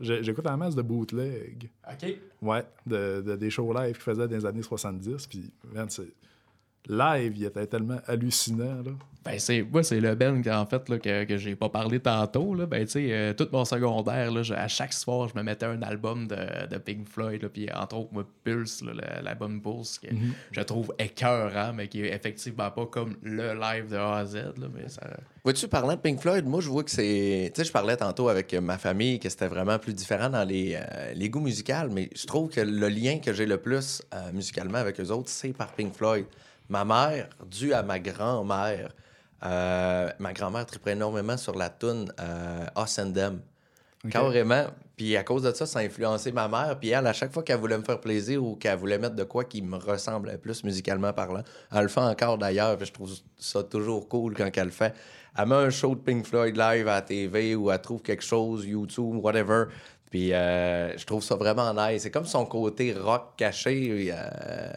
C: je suis
A: en, j'écoute en masse de bootleg.
C: OK.
A: Ouais, de, de- des shows live qu'ils faisaient dans les années 70, puis man, c'est- live, il était tellement hallucinant, là.
C: Ben, c'est, moi, c'est le band, en fait, là, que, que j'ai pas parlé tantôt. Là. Ben, tu sais, euh, tout mon secondaire, là, je- à chaque soir, je me mettais un album de, de Pink Floyd. Puis, entre autres, moi, Pulse, l'album Pulse, que je trouve écœurant, mais qui est effectivement pas comme le live de A à Z. Là, mais ça...
B: Vois-tu, parlant de Pink Floyd, moi, je vois que c'est. Tu sais, je parlais tantôt avec ma famille que c'était vraiment plus différent dans les, euh, les goûts musicaux, mais je trouve que le lien que j'ai le plus euh, musicalement avec eux autres, c'est par Pink Floyd. Ma mère, due à ma grand-mère, euh, ma grand-mère tripait énormément sur la tune euh, Us and Them. Carrément. Puis à cause de ça, ça a influencé ma mère. Puis elle, à chaque fois qu'elle voulait me faire plaisir ou qu'elle voulait mettre de quoi qui me ressemblait plus musicalement parlant, elle le fait encore d'ailleurs. Puis je trouve ça toujours cool quand elle le fait. Elle met un show de Pink Floyd live à la TV ou elle trouve quelque chose, YouTube, whatever. Puis euh, je trouve ça vraiment nice. C'est comme son côté rock caché. euh,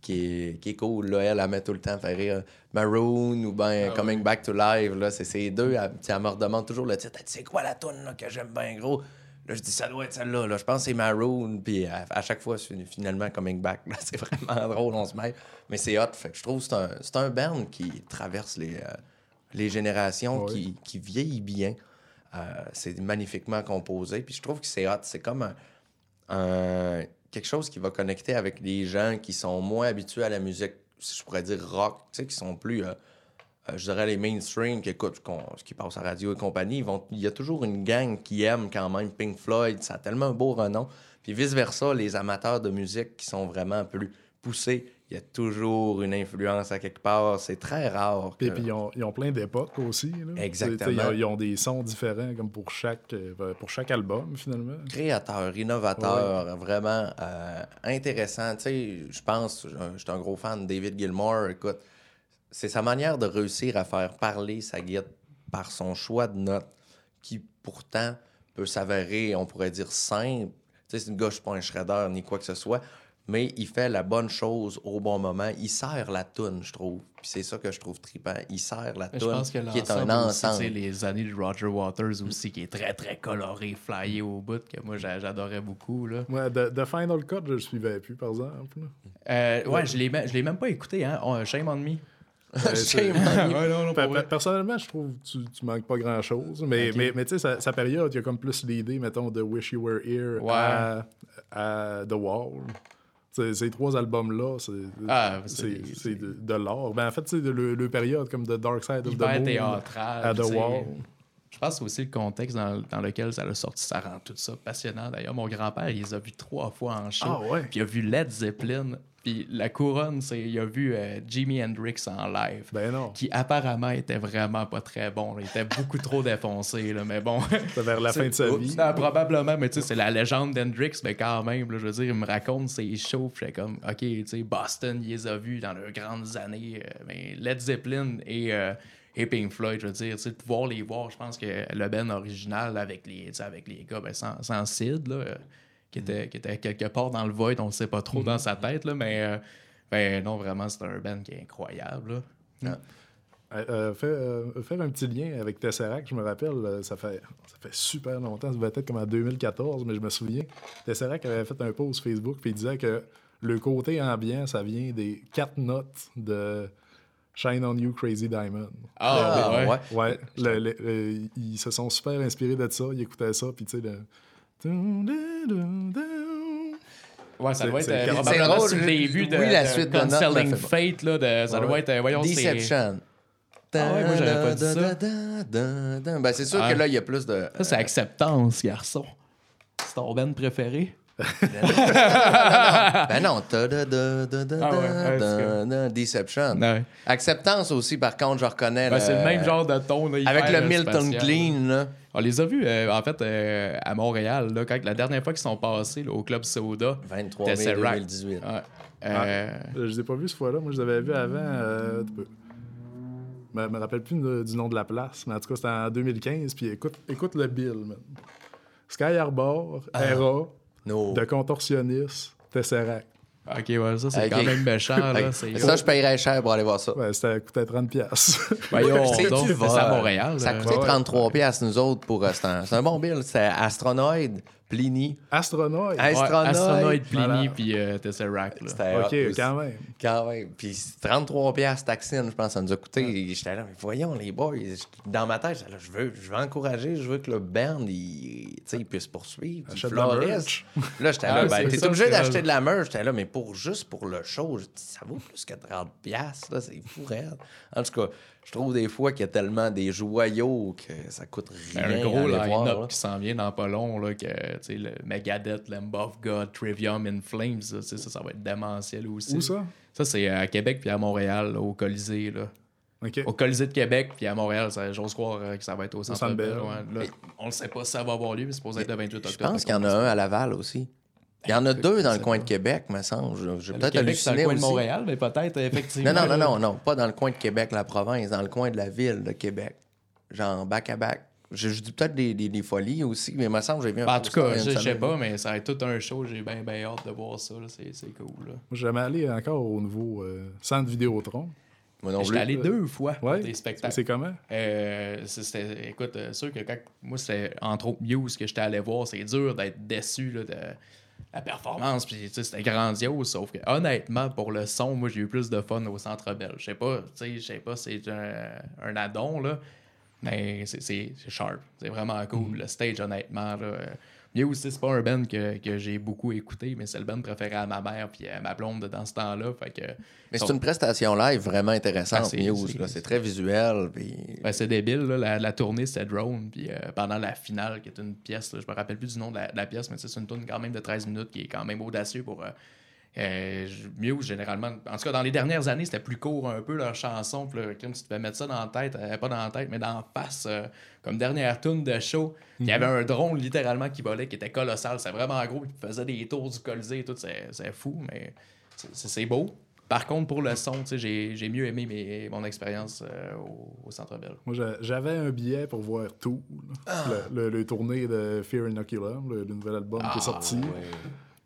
B: qui est, qui est cool. Là. Elle, elle met tout le temps faire rire. Maroon ou ben
C: Ah
B: Coming Back to Life. Là, c'est ces deux. Elle, elle me redemande toujours le titre. C'est quoi la tune là, que j'aime bien gros? Là, je dis ça doit être celle-là. Là. Je pense que c'est Maroon. Puis à, à chaque fois, c'est finalement Coming Back. Là, <laughs> c'est vraiment drôle, on se met. Mais c'est hot. Fait que je trouve que c'est un, c'est un band qui traverse les, euh, les générations,
A: Ouais.
B: qui, qui vieillit bien. Euh, c'est magnifiquement composé. Puis je trouve que c'est hot. C'est comme un, un- quelque chose qui va connecter avec des gens qui sont moins habitués à la musique, si je pourrais dire rock, tu sais, qui sont plus, euh, euh, je dirais, les mainstream, qui écoutent ce qui passe à radio et compagnie. Vont, il y a toujours une gang qui aime quand même Pink Floyd. Ça a tellement un beau renom. Puis vice-versa, les amateurs de musique qui sont vraiment plus poussés, il y a toujours une influence à quelque part. C'est très rare. que-
A: Et puis ils ont, ils ont plein d'époques aussi. là.
B: Exactement.
A: Ils ont, des sons différents comme pour chaque, euh, pour chaque album, finalement.
B: créateur, innovateur, vraiment euh, intéressant. Tu sais, je pense, je suis un gros fan de David Gilmour. Écoute, c'est sa manière de réussir à faire parler sa guide par son choix de notes qui pourtant peut s'avérer, on pourrait dire, simple. Tu sais, c'est une suis pas un shredder ni quoi que ce soit, mais il fait la bonne chose au bon moment. Il sert la toune, je trouve. Puis c'est ça que je trouve trippant. Il sert la toune,
C: pense que
B: qui est un
C: l'ensemble aussi, tu sais,
B: ensemble.
C: les années de Roger Waters aussi, qui est très, très coloré, flyé au bout, que moi, j'a- j'adorais beaucoup, là.
A: Ouais, The, The Final Cut, je le suivais plus, par exemple.
C: Euh, ouais, je je l'ai même pas écouté, hein. Oh, shame on me. <laughs> Ouais, non, non,
A: Pe-. Personnellement, je trouve que tu, tu manques pas grand chose. Mais, mais, mais tu sais, sa, sa période, il y a comme plus l'idée, mettons, de Wish You Were Here
C: Ouais.
A: à, à The Wall. T'sais, ces trois albums-là, c'est
C: Ah,
A: de, de l'art. Ben, en fait, c'est le, le période comme The Dark Side of the Moon
C: théâtral.
A: à The. Wall.
C: Je pense aussi le contexte dans, dans lequel ça a sorti, ça rend tout ça passionnant. D'ailleurs, mon grand-père, il les a vus trois fois en show.
A: Ah ouais?
C: Puis il a vu Led Zeppelin. Puis la couronne, c'est il a vu euh, Jimi Hendrix en live.
A: Ben non,
C: Qui apparemment était vraiment pas très bon. là. Il était beaucoup trop défoncé, là, mais bon. <laughs>
A: c'est vers la fin de sa vie.
C: Non, probablement, mais tu sais, c'est la légende d'Hendrix, mais quand même, là, je veux dire, il me raconte ses shows, puis comme, ok, tu sais, Boston, il les a vus dans leurs grandes années, euh, mais Led Zeppelin et, euh, et Pink Floyd, je veux dire, tu sais, de pouvoir les voir, je pense que le Ben original avec les, avec les gars, ben, sans, sans Sid, là, qui, était, qui était quelque part dans le void, on le sait pas trop dans sa tête, là, mais euh, ben non, vraiment, c'est un Ben qui est incroyable, là.
A: Euh, euh, fait- faire un petit lien avec Tesseract, je me rappelle, ça fait, ça fait super longtemps, ça devait être comme en 2014, mais je me souviens. Tesseract avait fait un post Facebook, puis il disait que le côté ambiant, ça vient des quatre notes de Shine on You Crazy Diamond.
C: Ah, ouais.
A: Ouais, le- le- le- ils se sont super inspirés de ça, ils écoutaient ça, puis tu sais.
C: Ouais, ça
A: C'est-
C: doit être
A: c'est
C: euh,
B: C'est drôle,
C: le début de,
B: oui, la suite de fait
C: Fate, là, de, ça doit être, euh, voyons, c'est...
B: Deception.
C: Ah ouais, moi, j'avais pas dit ça.
B: Ben, c'est sûr
C: Ah.
B: que là, il y a plus de.
C: Ça, c'est Acceptance, garçon. C'est ton band préféré?
B: Ben non. <laughs> da
C: Ah
B: Deception. Acceptance aussi, par contre, je reconnais.
C: Ben, c'est le même genre de ton.
B: Avec le
C: euh,
B: Milton. Clean, là.
C: On les a vus, euh, en fait, euh, à Montréal, là, quand, la dernière fois qu'ils sont passés là, au Club Soda.
B: 23 mai
C: Tesseract.
B: 2018.
C: Ouais. Euh,
A: Je les ai pas vus cette fois-là. Moi, je les avais vus avant. Euh, tu peux- Je me, me rappelle plus de- du nom de la place, mais en tout cas, c'était en 2015. Puis écoute, écoute le bill, man. Sky Harbor, Era,
B: No.
A: de contorsionniste, Tesseract.
C: Ok, ouais, ça, c'est quand même méchant. Là, c'est...
B: Ça, je paierais cher pour aller voir ça.
A: Ouais, c'était coûtait 30$. piastres. <laughs>
C: Voyons <laughs>
B: C'est
C: donc,
B: du
C: mais c'est à. Montréal.
B: Ça
C: là.
B: coûtait
A: ouais.
B: 33 piastres, nous autres, pour... euh, C'est un, c'est un bon bill. C'est Astronoid, Pliny.
A: Astronaute.
B: Hey,
C: Ouais,
B: Astronaut.
C: Astronaut, Pliny,
A: Voilà.
C: puis euh, Tesseract. Là.
B: C'était
A: ok, quand même.
B: Quand même. Puis 33 piastres taxine, je pense ça nous a coûté. J'étais là, mais voyons les boys. Dans ma tête, là, je veux, je veux encourager, je veux que le band, il, tu sais, il puisse poursuivre. il
A: merch.
B: Là, j'étais
C: Ah,
B: là,
C: c'est
B: ben, t'es obligé d'acheter de la merch. J'étais là, mais pour juste pour le show, ça vaut plus que 30 piastres, là, c'est fou, raide. En tout cas, je trouve des fois qu'il y a tellement des joyaux que ça coûte rien
C: un gros line-up qui s'en vient dans pas long, là, que, tu sais, le Megadeth, Lamb of God, Trivium in Flames, là, ça, ça va être démentiel aussi.
A: Où ça?
C: Ça, c'est à Québec puis à Montréal, là, au Colisée. Là.
A: OK.
C: Au Colisée de Québec puis à Montréal, ça- j'ose croire euh, que ça va être au Centre
A: Centre
C: Bell. Ouais. Là, on ne sait pas si ça va avoir lieu, mais c'est supposé être le 28 octobre.
B: Je pense qu'il y en a un à Laval aussi. Il y en a deux dans le coin de Québec, me semble. Je- J'ai
C: Le
B: peut-être
C: Québec, c'est dans
B: halluciné
C: le coin de
B: aussi.
C: Montréal, mais peut-être, effectivement.
B: Non, non, non, non, non, pas dans le coin de Québec, la province, dans le coin de la ville de Québec. Genre back-à-back. Je, je dis peut-être des, des, des folies aussi, mais il me semble que j'ai vu un
C: Ben, en tout cas, je sais pas, mais ça va être tout un show. J'ai bien, bien hâte de voir ça. là. C'est c'est cool. Là.
A: Moi, jamais allé encore au nouveau euh, centre Vidéotron.
B: Moi non
C: J'étais
B: plus.
C: allé deux fois pour
A: Ouais.
C: des spectacles.
A: C'est comment?
C: Euh, c'est- c'était, écoute, euh, sûr que quand moi, c'était entre autres Muse que j'étais allé voir, c'est dur d'être déçu là, de la performance. Puis, c'était grandiose, sauf que honnêtement, pour le son, moi, j'ai eu plus de fun au Centre Bell. Je sais pas, tu sais, je sais pas c'est un, un addon, là, mais c'est, sharp. C'est vraiment cool. Le stage, honnêtement, là. Tu sais, c'est pas un band que, que j'ai beaucoup écouté, mais c'est le band préféré à ma mère puis à ma blonde dans ce temps-là. Fait que,
B: Mais
C: sont-
B: c'est une prestation live vraiment intéressante,
C: Ah, c'est-
B: Muse.
C: c'est-
B: là. C'est très visuel. Puis...
C: Ben, c'est débile, là. La, la tournée, c'était Drone. Puis euh, pendant la finale, qui est une pièce, là, je me rappelle plus du nom de la, de la pièce, mais c'est une tourne quand même de 13 minutes qui est quand même audacieux pour. Euh, euh, Muse, généralement. En tout cas, dans les dernières années, c'était plus court un peu leur chanson. Puis là, comme tu devais mettre ça dans la tête, euh, pas dans la tête, mais dans la face, euh, comme dernière tune de show. Puis Il y avait un drone littéralement qui volait, qui était colossal. C'était vraiment gros. Il faisait des tours du Colisée et tout. C'est c'est fou, mais c'est- c'est c'est beau. Par contre, pour le son, j'ai mieux aimé mes- mon expérience euh, au, au Centre Bell.
A: Moi, j'a- j'avais un billet pour voir tout. Le, le, le tournée de Fear Inoculum, le, le nouvel album qui est sorti.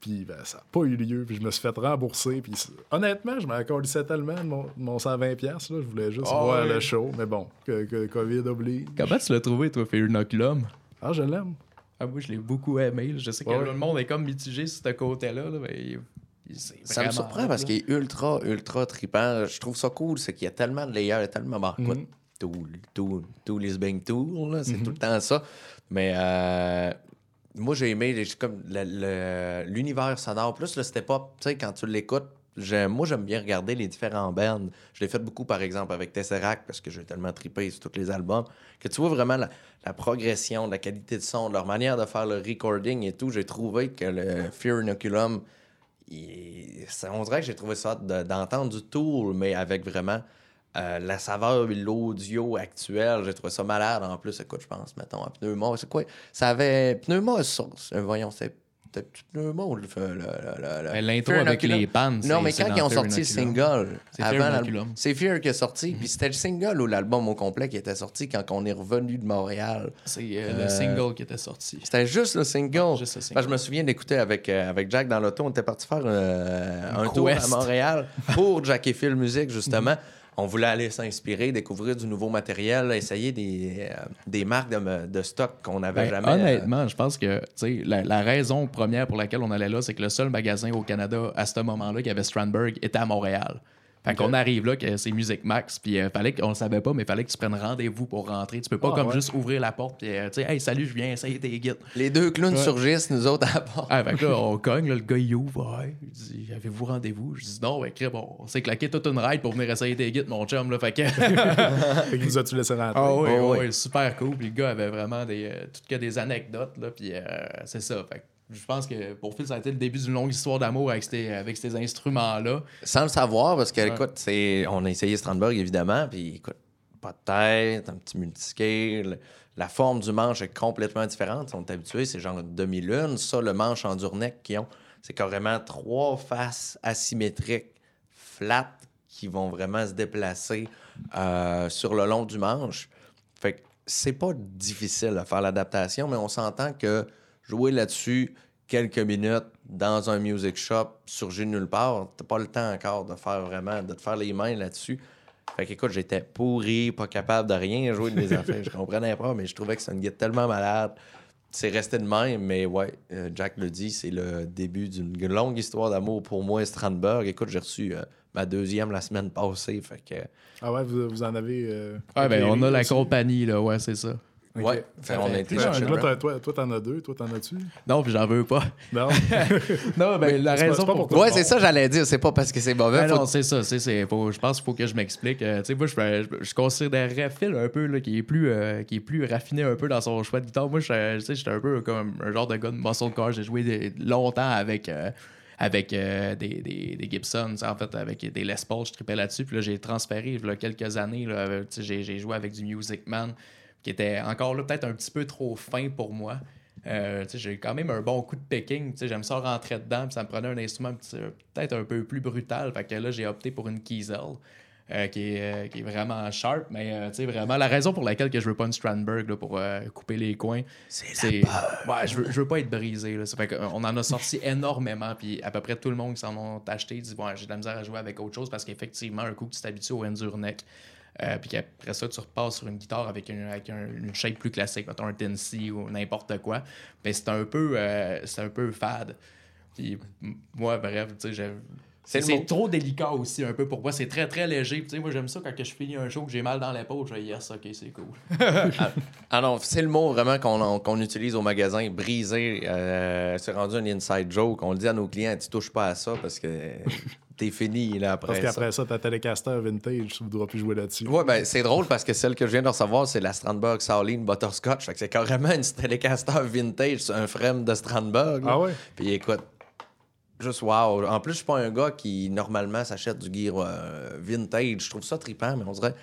A: Puis ben, ça n'a pas eu lieu. Puis je me suis fait rembourser. Puis honnêtement, je m'accordissais tellement de mon, mon 120$. Là, je voulais juste
C: Ah
A: voir
C: ouais.
A: le show. Mais bon, que, que COVID oblige.
C: Comment tu l'as trouvé, toi, Fear Inoculum?
A: Ah, je l'aime.
C: Ah, moi, je l'ai beaucoup aimé. là. Je sais que
A: Ouais.
C: le monde est comme mitigé sur ce côté-là. là, mais
B: Ça me surprend parce qu'il est ultra, ultra trippant. Je trouve ça cool, c'est qu'il y a tellement de layers, il y a tellement bon, écoute,
A: Mhm.
B: tout, tout, tout les Bang là, c'est
A: Mhm.
B: tout le temps ça. Mais euh, moi, j'ai aimé l'univers sonore. Plus le step-up, tu sais, quand tu l'écoutes, moi, j'aime bien regarder les différents bands. Je l'ai fait beaucoup, par exemple, avec Tesseract, parce que j'ai tellement trippé sur tous les albums, que tu vois vraiment la, progression, la qualité de son, leur manière de faire le recording et tout. J'ai trouvé que le Fear Inoculum, il- on dirait que j'ai trouvé ça de- d'entendre du Tool, mais avec vraiment euh, la saveur et l'audio actuel. J'ai trouvé ça malade en plus. Écoute, je pense, mettons, à Pneuma. C'est quoi? Ça avait. Pneuma, ça- c'est- voyons, c'est peut-être Pneuma ou le.
C: Ben, L'intro avec les pannes.
B: Non, mais quand ils ont sorti le single,
C: C'est Fear
B: avant c'est Fear qui est sorti, puis c'était le single ou l'album au complet qui était sorti quand on est revenu de Montréal.
C: C'est euh,
B: Euh,
C: le single qui était sorti.
B: C'était juste le single.
C: Juste le single.
B: Que je me souviens d'écouter avec, euh, avec Jack dans l'auto. On était parti faire euh, un tour à. Montréal pour Jack et Phil Music, justement. On voulait aller s'inspirer, découvrir du nouveau matériel, essayer des, euh, des marques de, de stock qu'on n'avait
C: Ben,
B: jamais. euh,
C: honnêtement, je pense que la, la raison première pour laquelle on allait là, c'est que le seul magasin au Canada à ce moment-là qui avait Strandberg était à Montréal. Fait qu'on arrive là, que c'est Music Max, puis euh, fallait qu'on le savait pas, mais fallait que tu prennes rendez-vous pour rentrer. Tu peux pas
A: Ah,
C: comme
A: ouais.
C: juste ouvrir la porte, puis euh, tu sais, hey, salut, je viens essayer tes guides.
B: Les deux clowns
C: Ouais.
B: surgissent, nous autres, à la porte.
C: Ah, fait que là, <laughs> on cogne, là, le gars, il ouvre. Ouais. Il dit Avez-vous rendez-vous Je dis Non, ouais, crème, on, on s'est claqué toute une ride pour venir essayer tes guides, mon chum. Là, fait que. <laughs>
A: Fait qu'il nous a-tu laissé rentrer?
C: Ah oui,
B: Oh,
C: oui, super cool. Puis le gars avait vraiment des, euh, toutes que des anecdotes. Là, puis euh, c'est ça. Fait je pense que pour Phil, ça a été le début d'une longue histoire d'amour avec ces, avec ces instruments-là.
B: Sans le savoir, parce que,
C: Ouais.
B: écoute, c'est... on a essayé Strandberg, évidemment, puis écoute, pas de tête, un petit multiscale. La forme du manche est complètement différente. On est habitué, c'est genre une demi-lune. Ça, le manche en durnec qu'ils ont, c'est carrément trois faces asymétriques, flat, qui vont vraiment se déplacer euh, sur le long du manche. Fait que c'est pas difficile à faire l'adaptation, mais on s'entend que jouer là-dessus quelques minutes dans un music shop surgit de nulle part, t'as pas le temps encore de faire vraiment, de te faire les mains là-dessus. Fait qu'écoute, j'étais pourri, pas capable de rien jouer de mes <laughs> affaires. Je comprenais pas, mais je trouvais que c'est une guide tellement malade. C'est resté de même, mais ouais, euh, Jack le dit, c'est le début d'une longue histoire d'amour pour moi et Strandberg. Écoute, j'ai reçu euh, ma deuxième la semaine passée, fait que...
A: Ah ouais, vous, vous en avez. euh,
C: Ouais, ben, on a la
A: aussi?
C: compagnie, là, ouais, c'est ça.
A: Ok.
B: Ouais, fait, on a été
A: Ouais,
B: chercher le
A: toi, toi, toi, t'en as deux, toi, t'en as-tu?
C: Non, puis j'en veux pas.
A: Non. <laughs>
C: Non, ben, la raison
A: pas
C: pour
A: toi.
B: Ouais, c'est ça, j'allais dire. C'est pas parce que c'est mauvais.
C: Ben
B: faut-
C: non, c'est ça. c'est- c'est- faut- je pense qu'il faut que je m'explique. Euh, tu sais, moi, je, je, je considérerais Phil un peu, là, qui, est plus, euh, qui est plus raffiné un peu dans son choix de guitare. Moi, je- tu sais, j'étais un peu comme un genre de gars de muscle car. J'ai joué des- longtemps avec, euh, avec euh, des, des, des Gibson, en fait, avec des Les Paul. Je tripais là-dessus. Puis là, j'ai transféré il y a quelques années. là, avec- tu sais, j'ai, j'ai joué avec du Music Man, qui était encore là, peut-être un petit peu trop fin pour moi. Euh, j'ai quand même un bon coup de picking. J'aime ça rentrer dedans. puis ça me prenait un instrument peut-être un peu plus brutal. Fait que là, j'ai opté pour une Kiesel. euh, qui, est, euh, qui est vraiment sharp, mais tu sais, vraiment, la raison pour laquelle que je veux pas une Strandberg là, pour couper les coins, c'est. Ouais, je veux, je veux pas être brisé. Là. Ça fait qu'on en a sorti énormément, puis à peu près tout le monde qui s'en ont acheté dit j'ai de la misère à jouer avec autre chose parce qu'effectivement, un coup que tu t'habitues au Endure Neck, euh, puis qu'après ça, tu repasses sur une guitare avec, une, avec un- une shape plus classique, mettons un Tennessee ou n'importe quoi, ben c'est un peu euh, c'est un peu fade. Puis moi, bref, tu sais,
B: C'est
C: trop délicat aussi un peu pour moi. C'est très très léger. Tu sais, moi j'aime ça quand que je finis un show que j'ai mal dans l'épaule, je dis yes, ok, c'est cool. <laughs>
B: Ah non, c'est le mot vraiment qu'on qu'on utilise au magasin. Briser, euh, c'est rendu un inside joke. On le dit à nos clients, tu touches pas à ça parce que t'es fini là, après
A: Parce
B: ça.
A: qu'après ça, ta Telecaster vintage, tu ne voudras plus jouer là-dessus.
B: Ouais, ben c'est drôle parce que celle que je viens de recevoir, c'est la Strandberg Saline Butterscotch. Fait que c'est carrément une Telecaster vintage sur un frame de Strandberg. là.
A: Ah ouais?
B: Puis écoute, juste wow. En plus, je suis pas un gars qui normalement s'achète du gear euh, vintage. Je trouve ça trippant, mais on dirait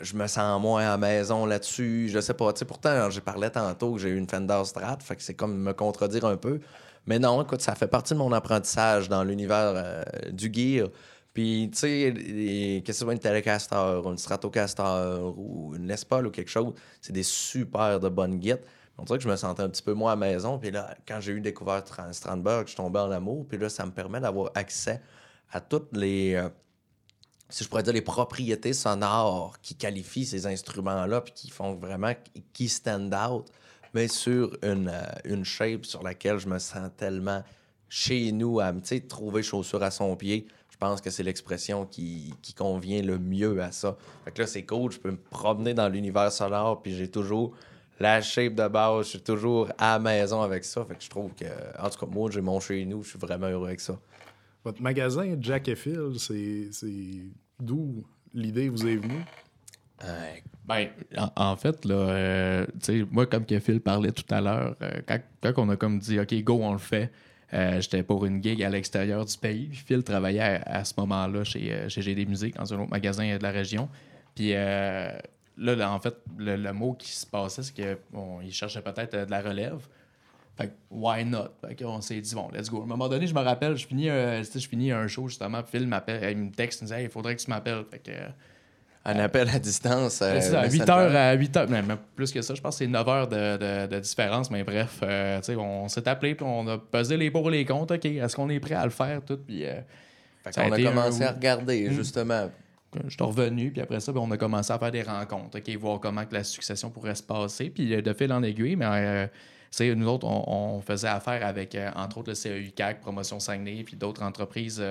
B: je me sens moins à la maison là-dessus. Je sais pas. Tu sais, pourtant, j'ai parlé tantôt que j'ai eu une Fender Strat, fait que c'est comme me contredire un peu. Mais non, écoute, ça fait partie de mon apprentissage dans l'univers euh, du gear. Puis, tu sais, que ce soit une Telecaster, ou une Stratocaster ou une Les Paul ou quelque chose, c'est des super de bonnes guides. on dirait que je me sentais un petit peu moins à la maison. Puis là, quand j'ai eu découvert Tran- Strandberg, je suis tombé en amour. Puis là, ça me permet d'avoir accès à toutes les, euh, si je pourrais dire, les propriétés sonores qui qualifient ces instruments-là, puis qui font vraiment, qui stand out, mais sur une, euh, une shape sur laquelle je me sens tellement chez nous, à trouver chaussure à son pied. Je pense que c'est l'expression qui, qui convient le mieux à ça. Fait que là, c'est cool, je peux me promener dans l'univers sonore, puis j'ai toujours la shape de base, je suis toujours à la maison avec ça. Fait que je trouve que, en tout cas, moi, j'ai mon chez nous, je suis vraiment heureux avec ça.
A: Votre magasin Jack et Phil, c'est d'où l'idée vous est venue?
C: Ben, en, fait, là, euh, moi, comme Phil parlait tout à l'heure, euh, quand, quand on a comme dit, OK, go, on le fait, euh, j'étais pour une gig à l'extérieur du pays. Phil travaillait à, ce moment-là chez, euh, chez GD Musique, dans un autre magasin de la région. Puis là, en fait, le, le mot qui se passait, c'est qu'il cherchait peut-être de la relève. Fait que, why not? Fait qu'on s'est dit, bon, let's go. À un moment donné, je me rappelle, je finis, je finis un show, justement, Phil m'appelle, il me texte, il me dit, il faudrait que tu m'appelles. Fait que,
B: Un appel à distance. euh,
C: ça, à
B: Messenger.
C: 8 heures à 8 heures, même plus que ça, je pense que c'est 9 heures de, de- de différence, mais bref, euh, on s'est appelé, puis on a pesé les pour et les contre, OK, est-ce qu'on est prêt à le faire, tout, puis euh,
B: Fait
C: ça a
B: commencé
C: un-
B: à regarder,
C: Mm.
B: justement.
C: je suis revenu, puis après ça, ben, on a commencé à faire des rencontres, OK, voir comment que la succession pourrait se passer, puis euh, de fil en aiguille, mais euh, nous autres, on, on faisait affaire avec, euh, entre autres, le CEU CAC, Promotion Saguenay, puis d'autres entreprises,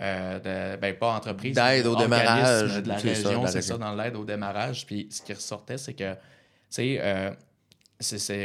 C: euh, de, ben pas entreprises,
B: D'aide au démarrage,
C: de la région, c'est ça, dans l'aide au démarrage, puis ce qui ressortait, c'est que, tu sais, euh,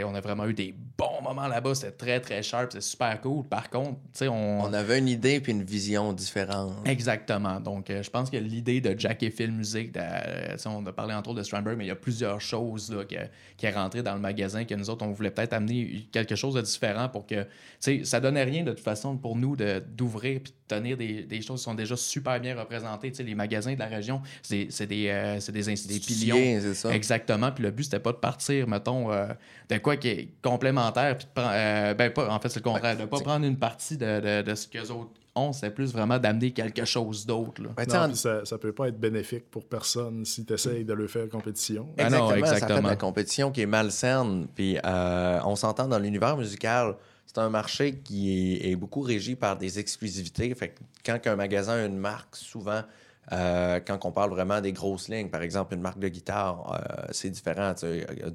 C: on a vraiment eu des bons moments là-bas, c'était très, très sharp, c'est super cool. Par contre, tu sais, on...
B: On avait une idée puis une vision différente.
C: Exactement. Donc, euh, je pense que l'idée de Jack et Phil Music, de- euh, tu sais, on a parlé entre autres de Strandberg, mais il y a plusieurs choses là, que- qui est rentré dans le magasin que nous autres, on voulait peut-être amener quelque chose de différent pour que, tu sais, ça donnait rien de toute façon pour nous d'ouvrir puis tenir des, des choses qui sont déjà super bien représentées. Tu sais, les magasins de la région, c'est des, c'est des, euh, c'est des institutions.
B: piliers, c'est ça.
C: Exactement. Puis le but, c'était pas de partir, mettons, euh, de quoi qui est complémentaire. Puis de prendre- euh, ben, pas, en fait, c'est le contraire. De pas prendre une partie de, de, de ce qu'eux autres ont, c'est plus vraiment d'amener quelque chose d'autre.
B: Ben, en-
A: ça, ça peut pas être bénéfique pour personne si tu essayes de le faire compétition.
C: Ah non,
B: Exactement, ça fait de
C: exactement.
B: la compétition qui est malsaine. Puis euh, on s'entend dans l'univers musical, c'est un marché qui est, est beaucoup régi par des exclusivités. Fait que quand un magasin a une marque, souvent, euh, quand on parle vraiment des grosses lignes, par exemple une marque de guitare, euh, c'est différent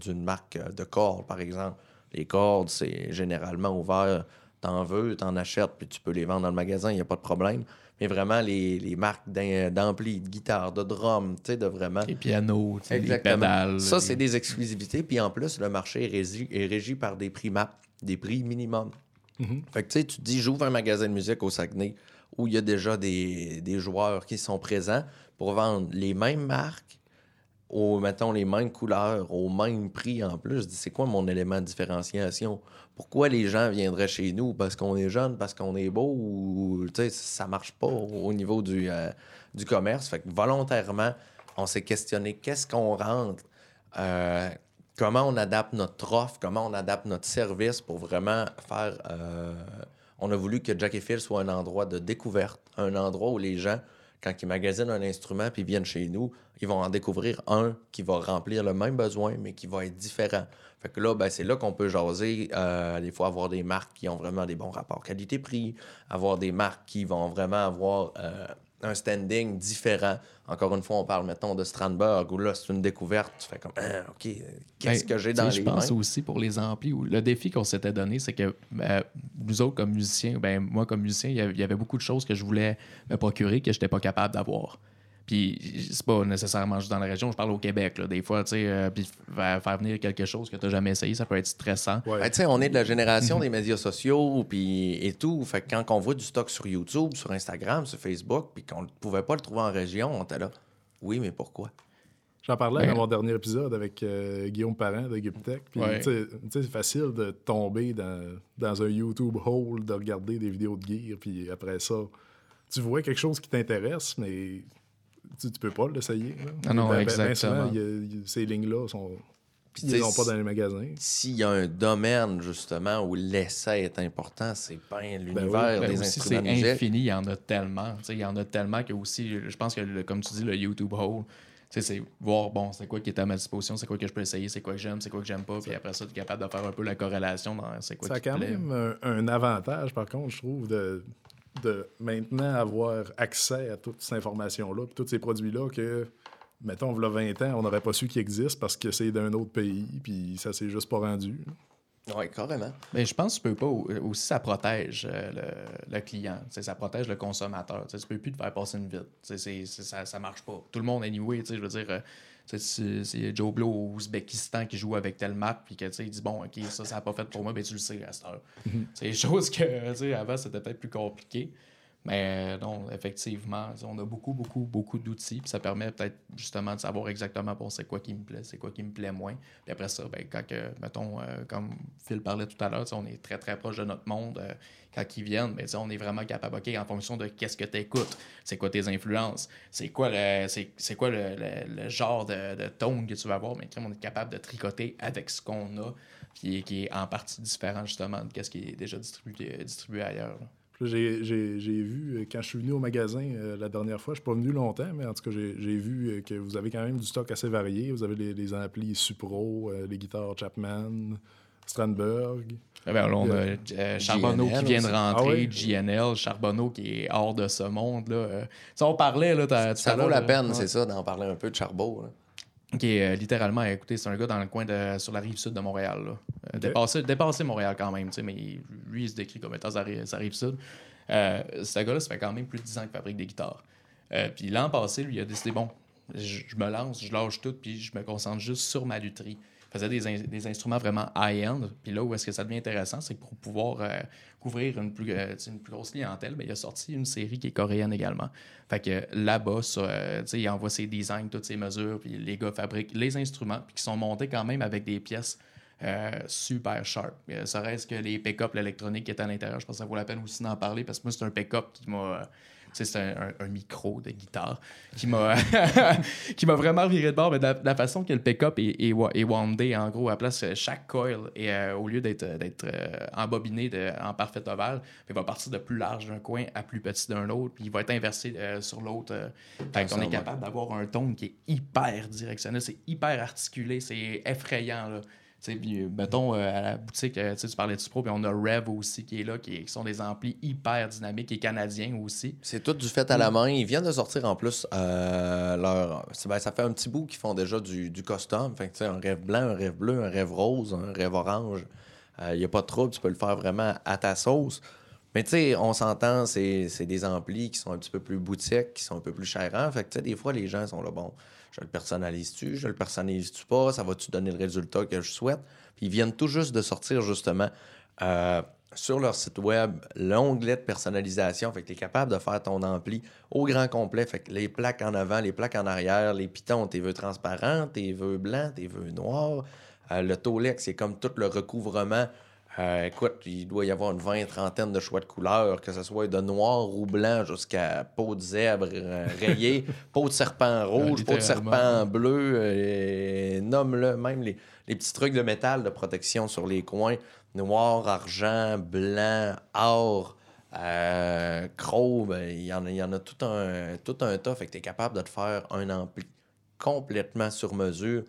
B: d'une marque de cordes, par exemple. Les cordes, c'est généralement ouvert. T'en veux, t'en achètes, puis tu peux les vendre dans le magasin, il n'y a pas de problème. Mais vraiment, les, les marques d'am- d'ampli, de guitare, de drum, tu sais, de vraiment...
C: Les pianos, les pédales.
B: Ça,
C: les-
B: c'est des exclusivités. Puis en plus, le marché est régi, est régi par des prix MAP, des prix minimum.
A: Mhm.
B: Fait que tu sais, tu te dis, j'ouvre un magasin de musique au Saguenay où il y a déjà des, des joueurs qui sont présents pour vendre les mêmes marques, aux, mettons, les mêmes couleurs, au même prix en plus. Je dis, c'est quoi mon élément de différenciation? Pourquoi les gens viendraient chez nous? Parce qu'on est jeune, parce qu'on est beau ou, ça marche pas au niveau du, euh, du commerce. Fait que volontairement, on s'est questionné qu'est-ce qu'on rentre, euh, comment on adapte notre offre, comment on adapte notre service pour vraiment faire. euh, on a voulu que Jack et Phil soit un endroit de découverte, un endroit où les gens, quand ils magasinent un instrument puis viennent chez nous, ils vont en découvrir un qui va remplir le même besoin, mais qui va être différent. Fait que là, ben, c'est là qu'on peut jaser, euh, des fois avoir des marques qui ont vraiment des bons rapports qualité-prix, avoir des marques qui vont vraiment avoir euh, un standing différent. Encore une fois, on parle, mettons, de Strandberg, où là, c'est une découverte. Tu fais comme, Ah, OK, qu'est-ce
C: Ben,
B: que j'ai dans
C: Je
B: les
C: pense
B: mains?
C: aussi pour les amplis. où Le défi qu'on s'était donné, c'est que euh, nous autres, comme musiciens, ben, moi, comme musicien, il y avait- il y avait beaucoup de choses que je voulais me procurer que je n'étais pas capable d'avoir. Puis c'est pas nécessairement juste dans la région, je parle au Québec. Là, des fois, tu sais, euh, puis faire venir quelque chose que tu n'as jamais essayé, ça peut être stressant.
A: Ouais.
B: Ben, tu sais, on est de la génération des médias sociaux puis et tout. Fait que quand on voit du stock sur YouTube, sur Instagram, sur Facebook, puis qu'on ne pouvait pas le trouver en région, on était là. Oui, mais pourquoi?
A: J'en parlais dans mon dernier épisode avec euh, Guillaume Parent de Guptech. Puis,
C: Ouais.
A: c'est facile de tomber dans, dans un YouTube hole, de regarder des vidéos de gear, puis après ça, tu vois quelque chose qui t'intéresse, mais tu, tu peux pas l'essayer. là.
C: Ah non,
A: Ben- ben- ben
C: exactement.
A: a- a- ces lignes-là sont. Ils n'ont pas dans les magasins.
B: S'il y a un domaine, justement, où l'essai est important, c'est bien l'univers
C: Ben
B: des de
C: c'est infini, il y en a tellement. Tu sais, Il y en a tellement que aussi, je pense que, le- comme tu dis, le YouTube Hole, sais, c'est voir, bon, c'est quoi qui est à ma disposition, c'est quoi que je peux essayer, c'est quoi que j'aime, c'est quoi que j'aime pas, puis après ça, tu es capable de faire un peu la corrélation dans c'est quoi
A: Ça a
C: qui
A: quand
C: plaît.
A: même un, un avantage, par contre, je trouve, de, de maintenant avoir accès à toute cette information-là, puis tous ces produits-là que, mettons, il y a 20 ans, on n'aurait pas su qu'ils existent parce que c'est d'un autre pays, puis ça s'est juste pas rendu.
B: Oui, carrément.
C: Mais je pense que tu peux pas. Aussi, ça protège euh, le, le client. Ça protège le consommateur. Tu tu peux plus te faire passer une vite. Ça, ça marche pas. Tout le monde, anyway, tu sais, je veux dire. C'est Joe Blow au Ouzbékistan qui joue avec telle marque, puis que il dit bon, ok, ça, ça n'a pas fait pour moi, ben tu le sais à cette heure. C'est des choses que, tu sais, avant, c'était peut-être plus compliqué. Mais euh, non, effectivement, on a beaucoup, beaucoup, beaucoup d'outils. Puis ça permet peut-être justement de savoir exactement bon, c'est quoi qui me plaît, c'est quoi qui me plaît moins. Puis après ça, ben, quand, mettons, euh, comme Phil parlait tout à l'heure, on est très, très proche de notre monde. euh, quand ils viennent, ben, on est vraiment capable, OK, en fonction de qu'est-ce que tu écoutes, c'est quoi tes influences, c'est quoi le, c'est, quoi le, le- genre de, de tone que tu vas avoir, mais on est capable de tricoter avec ce qu'on a, puis qui est en partie différent justement de ce qui est déjà distribué, distribué ailleurs.
A: J'ai j'ai- j'ai vu, euh, quand je suis venu au magasin euh, la dernière fois, je suis pas venu longtemps, mais en tout cas, j'ai j'ai vu euh, que vous avez quand même du stock assez varié. Vous avez les, les amplis Supro, euh, les guitars Chapman, Strandberg.
C: Eh ben, là, on a euh, Charbonneau qui vient de rentrer,
A: Ah oui?
C: GNL, Charbonneau qui est hors de ce monde. Là. Sais, on parlait là,
B: Ça vaut la peine,
C: ouais,
B: c'est ça, d'en parler un peu de Charbot. là.
C: Qui est euh, littéralement, écoutez, c'est un gars dans le coin de sur la rive sud de Montréal. Là. Euh, Montréal quand même, mais lui, il se décrit comme étant sa, ri- sa rive sud. Euh, ce gars-là, ça fait quand même plus de 10 ans qu'il fabrique des guitares. Euh, puis l'an passé, lui, il a décidé, bon, je, je me lance, je lâche tout, puis je me concentre juste sur ma lutherie. Faisait des, des instruments vraiment high-end. Puis là où est-ce que ça devient intéressant, c'est que pour pouvoir euh, couvrir une plus, euh, une plus grosse clientèle, ben, il a sorti une série qui est coréenne également. Fait que là-bas, euh, il envoie ses designs, toutes ses mesures, puis les gars fabriquent les instruments, puis qui sont montés quand même avec des pièces super sharp. Euh, reste que les pick-up, l'électronique qui est à l'intérieur, je pense que ça vaut la peine aussi d'en parler parce que moi, c'est un pick-up qui m'a. Euh, c'est un, un- un micro de guitare qui m'a <laughs> qui m'a vraiment viré de bord. Mais de la, de la façon que le pick-up est, est, est wandé, en gros, à place, euh, chaque coil, et euh, au lieu d'être d'être, euh, embobiné de- en parfait ovale, il va partir de plus large d'un coin à plus petit d'un autre, puis il va être inversé euh, sur l'autre. euh. fait qu'on est capable d'avoir un ton qui est hyper directionnel, c'est hyper articulé, c'est effrayant. Là. Tu sais, puis, mettons, euh, à la boutique, euh, tu parlais du Pro, puis on a Rev aussi qui est là, qui, qui sont des amplis hyper dynamiques et canadiens aussi.
B: C'est tout du fait à la main. Ils viennent de sortir en plus euh, leur. ben, ça fait un petit bout qu'ils font déjà du, du custom. Fait que, un rêve blanc, un rêve bleu, un rêve rose, un rêve orange. Il n'y a pas de trouble, tu peux le faire vraiment à ta sauce. Mais tu sais, on s'entend, c'est c'est des amplis qui sont un petit peu plus boutiques, qui sont un peu plus chérants. Fait que tu sais, des fois, les gens sont là, bon, je le personnalise-tu, je le personnalise-tu pas, ça va-tu donner le résultat que je souhaite? Puis ils viennent tout juste de sortir, justement, euh, sur leur site web, l'onglet de personnalisation. Fait que tu es capable de faire ton ampli au grand complet. Fait que les plaques en avant, les plaques en arrière, les pitons, tes vœux transparents, tes vœux blancs, tes vœux noirs. Euh, le Tolex, c'est comme tout le recouvrement. Euh, écoute, il doit y avoir une vingt, trentaine de choix de couleurs, que ce soit de noir ou blanc jusqu'à peau de zèbre euh, rayée, <laughs> peau de serpent rouge, peau de serpent bleu, euh, nomme-le, même les, les petits trucs de métal de protection sur les coins, noir, argent, blanc, or, euh, chrome, ben, il y, en a- il y en a tout un, tout un tas, fait que tu es capable de te faire un ampli complètement sur mesure.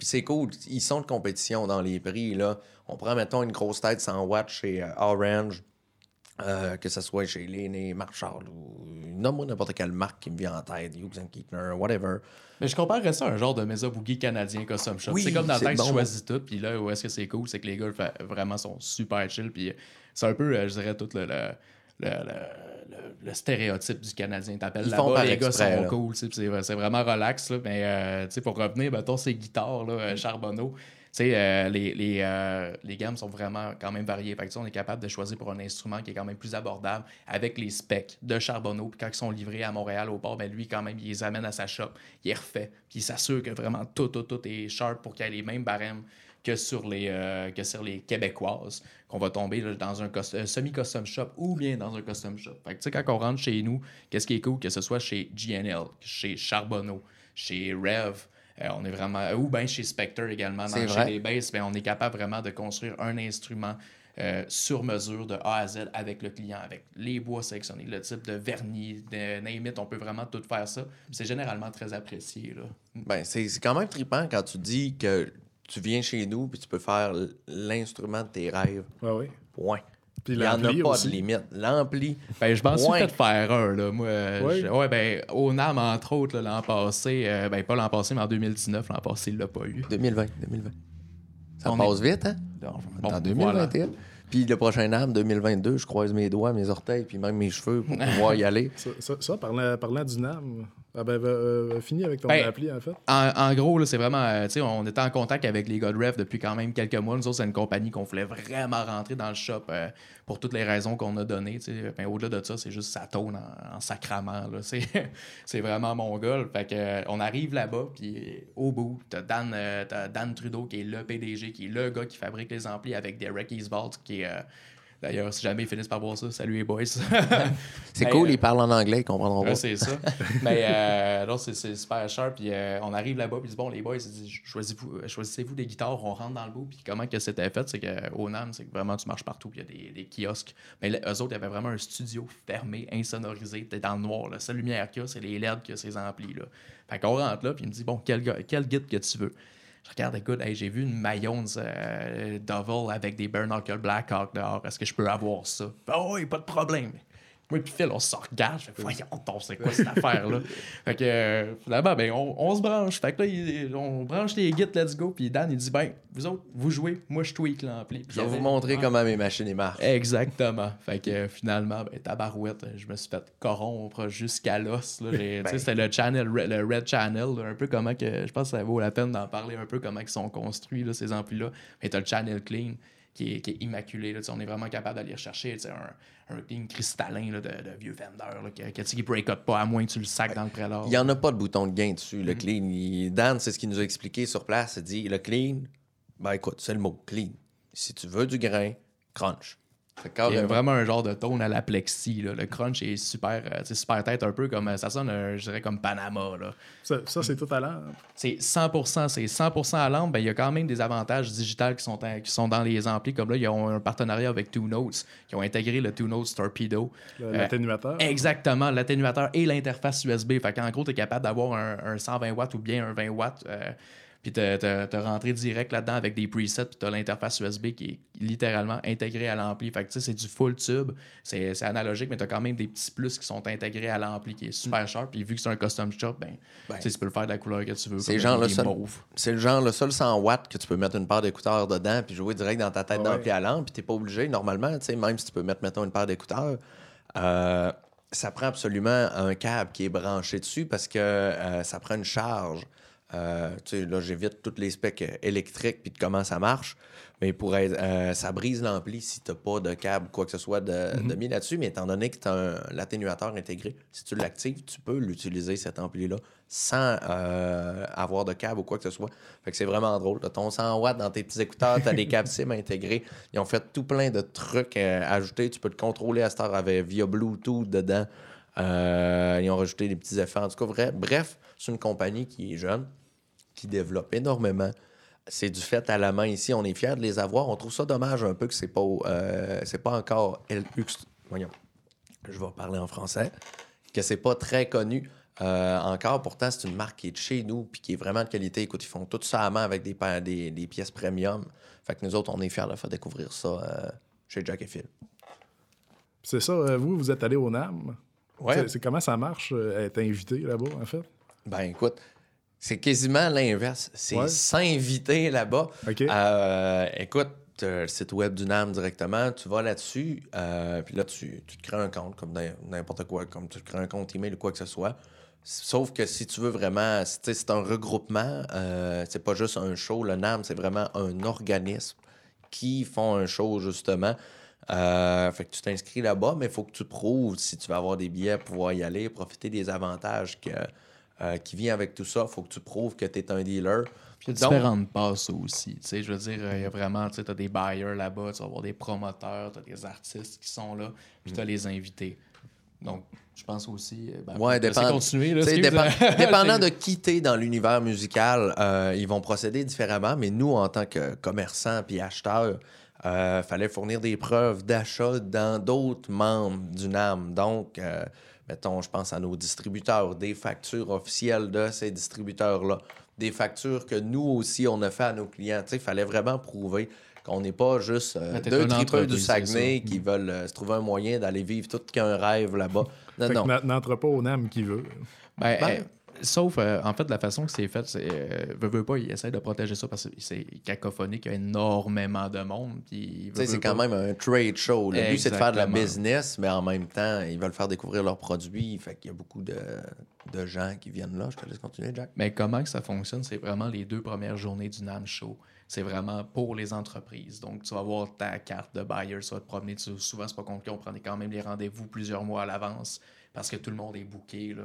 B: Puis c'est cool, ils sont de compétition dans les prix. Là. On prend, mettons, une grosse tête 100 watts chez euh, Orange, euh, que ce soit chez Lenné, Marshall ou nomme-moi n'importe quelle marque qui me vient en tête, Hughes and Keatner, whatever.
C: Mais je comparerais ça à un genre de Mesa Boogie canadien custom shop.
B: Oui,
C: c'est comme dans le temps que tu
B: bon.
C: choisis tout, puis là où est-ce que c'est cool, c'est que les gars vraiment sont super chill, puis c'est un peu, euh, je dirais, tout le, le, le, le- le- le stéréotype du Canadien. T'appelles là-bas, les gars sont cool, c'est vraiment relax, là, mais euh, pour revenir, mettons, ces guitares, là, euh, Charbonneau, euh, les, les, euh, les gammes sont vraiment quand même variées. Fait que, on est capable de choisir pour un instrument qui est quand même plus abordable avec les specs de Charbonneau. Puis quand ils sont livrés à Montréal au port, ben lui, quand même, il les amène à sa shop, il les refait. Puis il s'assure que vraiment tout, tout, tout est sharp pour qu'il y ait les mêmes barèmes que sur les, euh, que sur les québécoises, qu'on va tomber là, dans un euh, semi-custom shop ou bien dans un custom shop. Fait que, tu sais, quand on rentre chez nous, qu'est-ce qui est cool, que ce soit chez GNL, chez Charbonneau, chez Rev, euh, on est vraiment. Ou bien chez Spectre également. Dans, chez les basses, ben, on est capable vraiment de construire un instrument euh, sur mesure de A à Z avec le client, avec les bois sélectionnés, le type de vernis, de name it, on peut vraiment tout faire ça. C'est généralement très apprécié. Là.
B: Ben, c'est c'est quand même trippant quand tu dis que tu viens chez nous puis tu peux faire l'instrument de tes rêves.
A: Ouais, oui.
B: Point.
A: Puis
B: Il n'y en a pas
A: aussi.
B: de limite. L'ampli,
C: Ben, je
B: Ouais.
C: fait faire un, là. Moi, euh,
A: Ouais.
C: je- ouais, ben, au NAM, entre autres, l'an passé, euh, ben, pas l'an passé, mais en 2019, l'an passé, il l'a pas eu.
B: 2020, 2020. Ça
C: On
B: passe vite, hein? En
C: bon,
B: 2021. Puis le prochain âme, 2022, je croise mes doigts, mes orteils, puis même mes cheveux pour pouvoir y aller.
A: Ça, ça, ça, parlant, parlant du NAM, ah ben, euh, fini avec ton
C: Ben,
A: appli, en fait.
C: En, en gros, là, c'est vraiment. euh, tu sais, on était en contact avec les gars de Rev depuis quand même quelques mois. Nous autres, c'est une compagnie qu'on voulait vraiment rentrer dans le shop euh, pour toutes les raisons qu'on a données. Ben, Au-delà de ça, c'est juste ça tourne en, en sacrament. là. <laughs> C'est, c'est vraiment mon gars. Fait que, on arrive là-bas, puis au bout, t'as Dan, t'as Dan Trudeau qui est le PDG, qui est le gars qui fabrique les amplis avec Derek Easvalt, qui est. D'ailleurs, si jamais ils finissent par voir ça, salut les boys. <laughs>
B: C'est cool,
C: euh,
B: ils parlent en anglais, ils comprendront pas.
C: c'est ça. <laughs> Mais euh, non, c'est, super sharp. Puis euh, on arrive là-bas, puis ils disent Bon, les boys, ils disent, choisissez-vous, euh, choisissez-vous des guitares, on rentre dans le bout. Puis comment que c'était fait, c'est qu'au NAM, c'est que vraiment tu marches partout, puis il y a des, des kiosques. Mais là, eux autres, il y avait vraiment un studio fermé, insonorisé, t'es dans le noir. La seule lumière qu'il y a, c'est les LED que ces amplis. Là. Fait qu'on rentre là, puis il me dit Bon, quel, quel guide que tu veux? Je regarde, écoute, hey, j'ai vu une Mayonnaise euh, avec des Bare Knuckle Blackhawk dehors. Est-ce que je peux avoir ça? Oh, oui, pas de problème. Moi puis Phil, on se regarde. Je fais, voyons, donc, c'est quoi cette <laughs> affaire-là? Fait que, euh, finalement, ben, on, on se branche. Fait que là, il- on branche les guides, let's go. Puis Dan, il dit, ben, vous autres, vous jouez, moi, je tweak l'ampli.
B: Je vais vous montrer comment mes machines y marchent.
C: Exactement. Fait que euh, finalement, ben, tabarouette, je me suis fait corrompre jusqu'à l'os.
B: Ben.
C: C'était le channel, le Red Channel, là, un peu comment que. Je pense que ça vaut la peine d'en parler un peu comment ils sont construits, là, ces amplis-là. Mais t'as le Channel Clean qui est, qui est immaculé. Là, on est vraiment capable d'aller chercher un, un clean cristallin là, de, de vieux là, tu sais, qui break up pas à moins que tu le sacs dans le prélat.
B: Il n'y en a pas de bouton de gain dessus,
C: Mm-hmm.
B: le clean. Il- Dan, c'est ce qu'il nous a expliqué sur place. Il dit le clean, ben écoute, c'est le mot clean. Si tu veux du grain, crunch.
C: Il y a vraiment un genre de tone à la plexi. Là. Le crunch est super, euh, super tête, un peu comme. euh, Ça sonne, euh, je dirais, comme Panama. Là.
A: Ça, ça, c'est tout à l'heure.
C: c'est 100%, c'est 100% à lampe, ben, il y a quand même des avantages digitales qui sont, qui sont dans les amplis. Comme là, ils ont un partenariat avec Two Notes, qui ont intégré le Two Notes Torpedo. Euh,
A: L'atténuateur.
C: Exactement, l'atténuateur et l'interface USB. Fait qu'en gros, tu es capable d'avoir un, un 120 watts ou bien un 20 watts. euh, puis te, te rentrer direct là-dedans avec des presets, puis tu as l'interface USB qui est littéralement intégrée à l'ampli. Fait que tu sais, c'est du full tube, c'est analogique, mais tu as quand même des petits plus qui sont intégrés à l'ampli, qui est super sharp. Puis vu que c'est un custom shop, ben,
B: Ben,
C: tu tu peux le faire de la couleur que tu veux.
B: C'est genre le seul-. C'est le genre, le seul 100 watts que tu peux mettre une paire d'écouteurs dedans puis jouer direct dans ta tête
A: Ah ouais.
B: pied à lampe, puis t'es pas obligé, normalement, tu sais, même si tu peux mettre, mettons, une paire d'écouteurs, euh, ça prend absolument un câble qui est branché dessus parce que euh, ça prend une charge. Euh, tu là, j'évite toutes les specs euh, électriques puis de comment ça marche, mais pour être, euh, ça brise l'ampli si t'as pas de câble ou quoi que ce soit de, de mis là-dessus, mais étant donné que tu as l'atténuateur intégré, si tu l'actives, tu peux l'utiliser, cet ampli-là, sans euh, avoir de câble ou quoi que ce soit. Fait que c'est vraiment drôle. T'as ton 100 watts dans tes petits écouteurs, t'as des câbles SIM intégrés. Ils ont fait tout plein de trucs ajoutés. Tu peux te contrôler à cette heure avec, via Bluetooth dedans. Ils ont rajouté des petits effets. En tout cas, vrai, bref, c'est une compagnie qui est jeune, qui développe énormément. C'est du fait à la main ici. On est fiers de les avoir. On trouve ça dommage un peu que c'est pas, euh, c'est pas encore. Voyons. Je vais parler en français. Que c'est pas très connu. euh, encore, pourtant, c'est une marque qui est de chez nous puis qui est vraiment de qualité. Écoute, ils font tout ça à main avec des, pa- des, des pièces premium. Fait que nous autres, on est fiers de faire découvrir ça euh, chez Jack et Phil.
A: C'est ça, vous, vous êtes allé au NAM.
B: Ouais.
A: C'est- comment ça marche, être invité là-bas, en fait?
B: Ben écoute, c'est quasiment l'inverse. C'est
A: Ouais.
B: s'inviter là-bas.
A: OK.
B: Euh, écoute, t'as le site web du NAM directement, tu vas là-dessus, euh, puis là, tu, tu te crées un compte comme n'importe quoi, comme tu te crées un compte email ou quoi que ce soit. Sauf que si tu veux vraiment, c'est un regroupement, euh, c'est pas juste un show. Le NAM, c'est vraiment un organisme qui font un show, justement. Euh, fait que tu t'inscris là-bas, mais il faut que tu prouves si tu vas avoir des billets pour pouvoir y aller, profiter des avantages que, euh, qui viennent avec tout ça. Il faut que tu prouves que tu es un dealer.
C: Puis il y a
B: Donc-
C: différentes passes aussi. Tu sais, je veux dire, euh, il y a vraiment, tu sais, t'as des buyers là-bas, tu vas avoir des promoteurs, t'as des artistes qui sont là, puis t'as les invités. Donc, je pense aussi. euh, Ben,
B: Ouais, dépend-
C: continuer. Là,
B: Tu <laughs> dépendant de qui t'es dans l'univers musical, euh, ils vont procéder différemment. Mais nous, en tant que commerçants puis acheteurs, euh, fallait fournir des preuves d'achat dans d'autres membres du NAM. Donc, euh, mettons, je pense à nos distributeurs, des factures officielles de ces distributeurs-là, des factures que nous aussi, on a fait à nos clients. Tu sais, il fallait vraiment prouver qu'on n'est pas juste euh, deux tripeux du Saguenay qui veulent euh, se trouver un moyen d'aller vivre tout qu'un rêve là-bas. Non,
A: Fait
B: non.
A: que au NAM qui veut.
C: Ben,
B: Ben-
C: euh, sauf, euh, en fait, la façon que c'est fait, c'est. Euh, veut pas, il essaie de protéger ça parce que c'est cacophonique, il y a énormément de monde. Puis,
B: Tu sais, c'est quand même un trade show. Le but, c'est de faire de la business, mais en même temps, ils veulent faire découvrir leurs produits. Fait qu'il y a beaucoup de, de gens qui viennent là. Je te laisse continuer, Jack.
C: Mais comment que ça fonctionne, c'est vraiment les deux premières journées du NAM Show. C'est vraiment pour les entreprises. Donc, tu vas avoir ta carte de buyer, tu vas te promener. Tu- souvent, c'est pas compliqué, on prenait quand même les rendez-vous plusieurs mois à l'avance parce que tout le monde est booké. Là.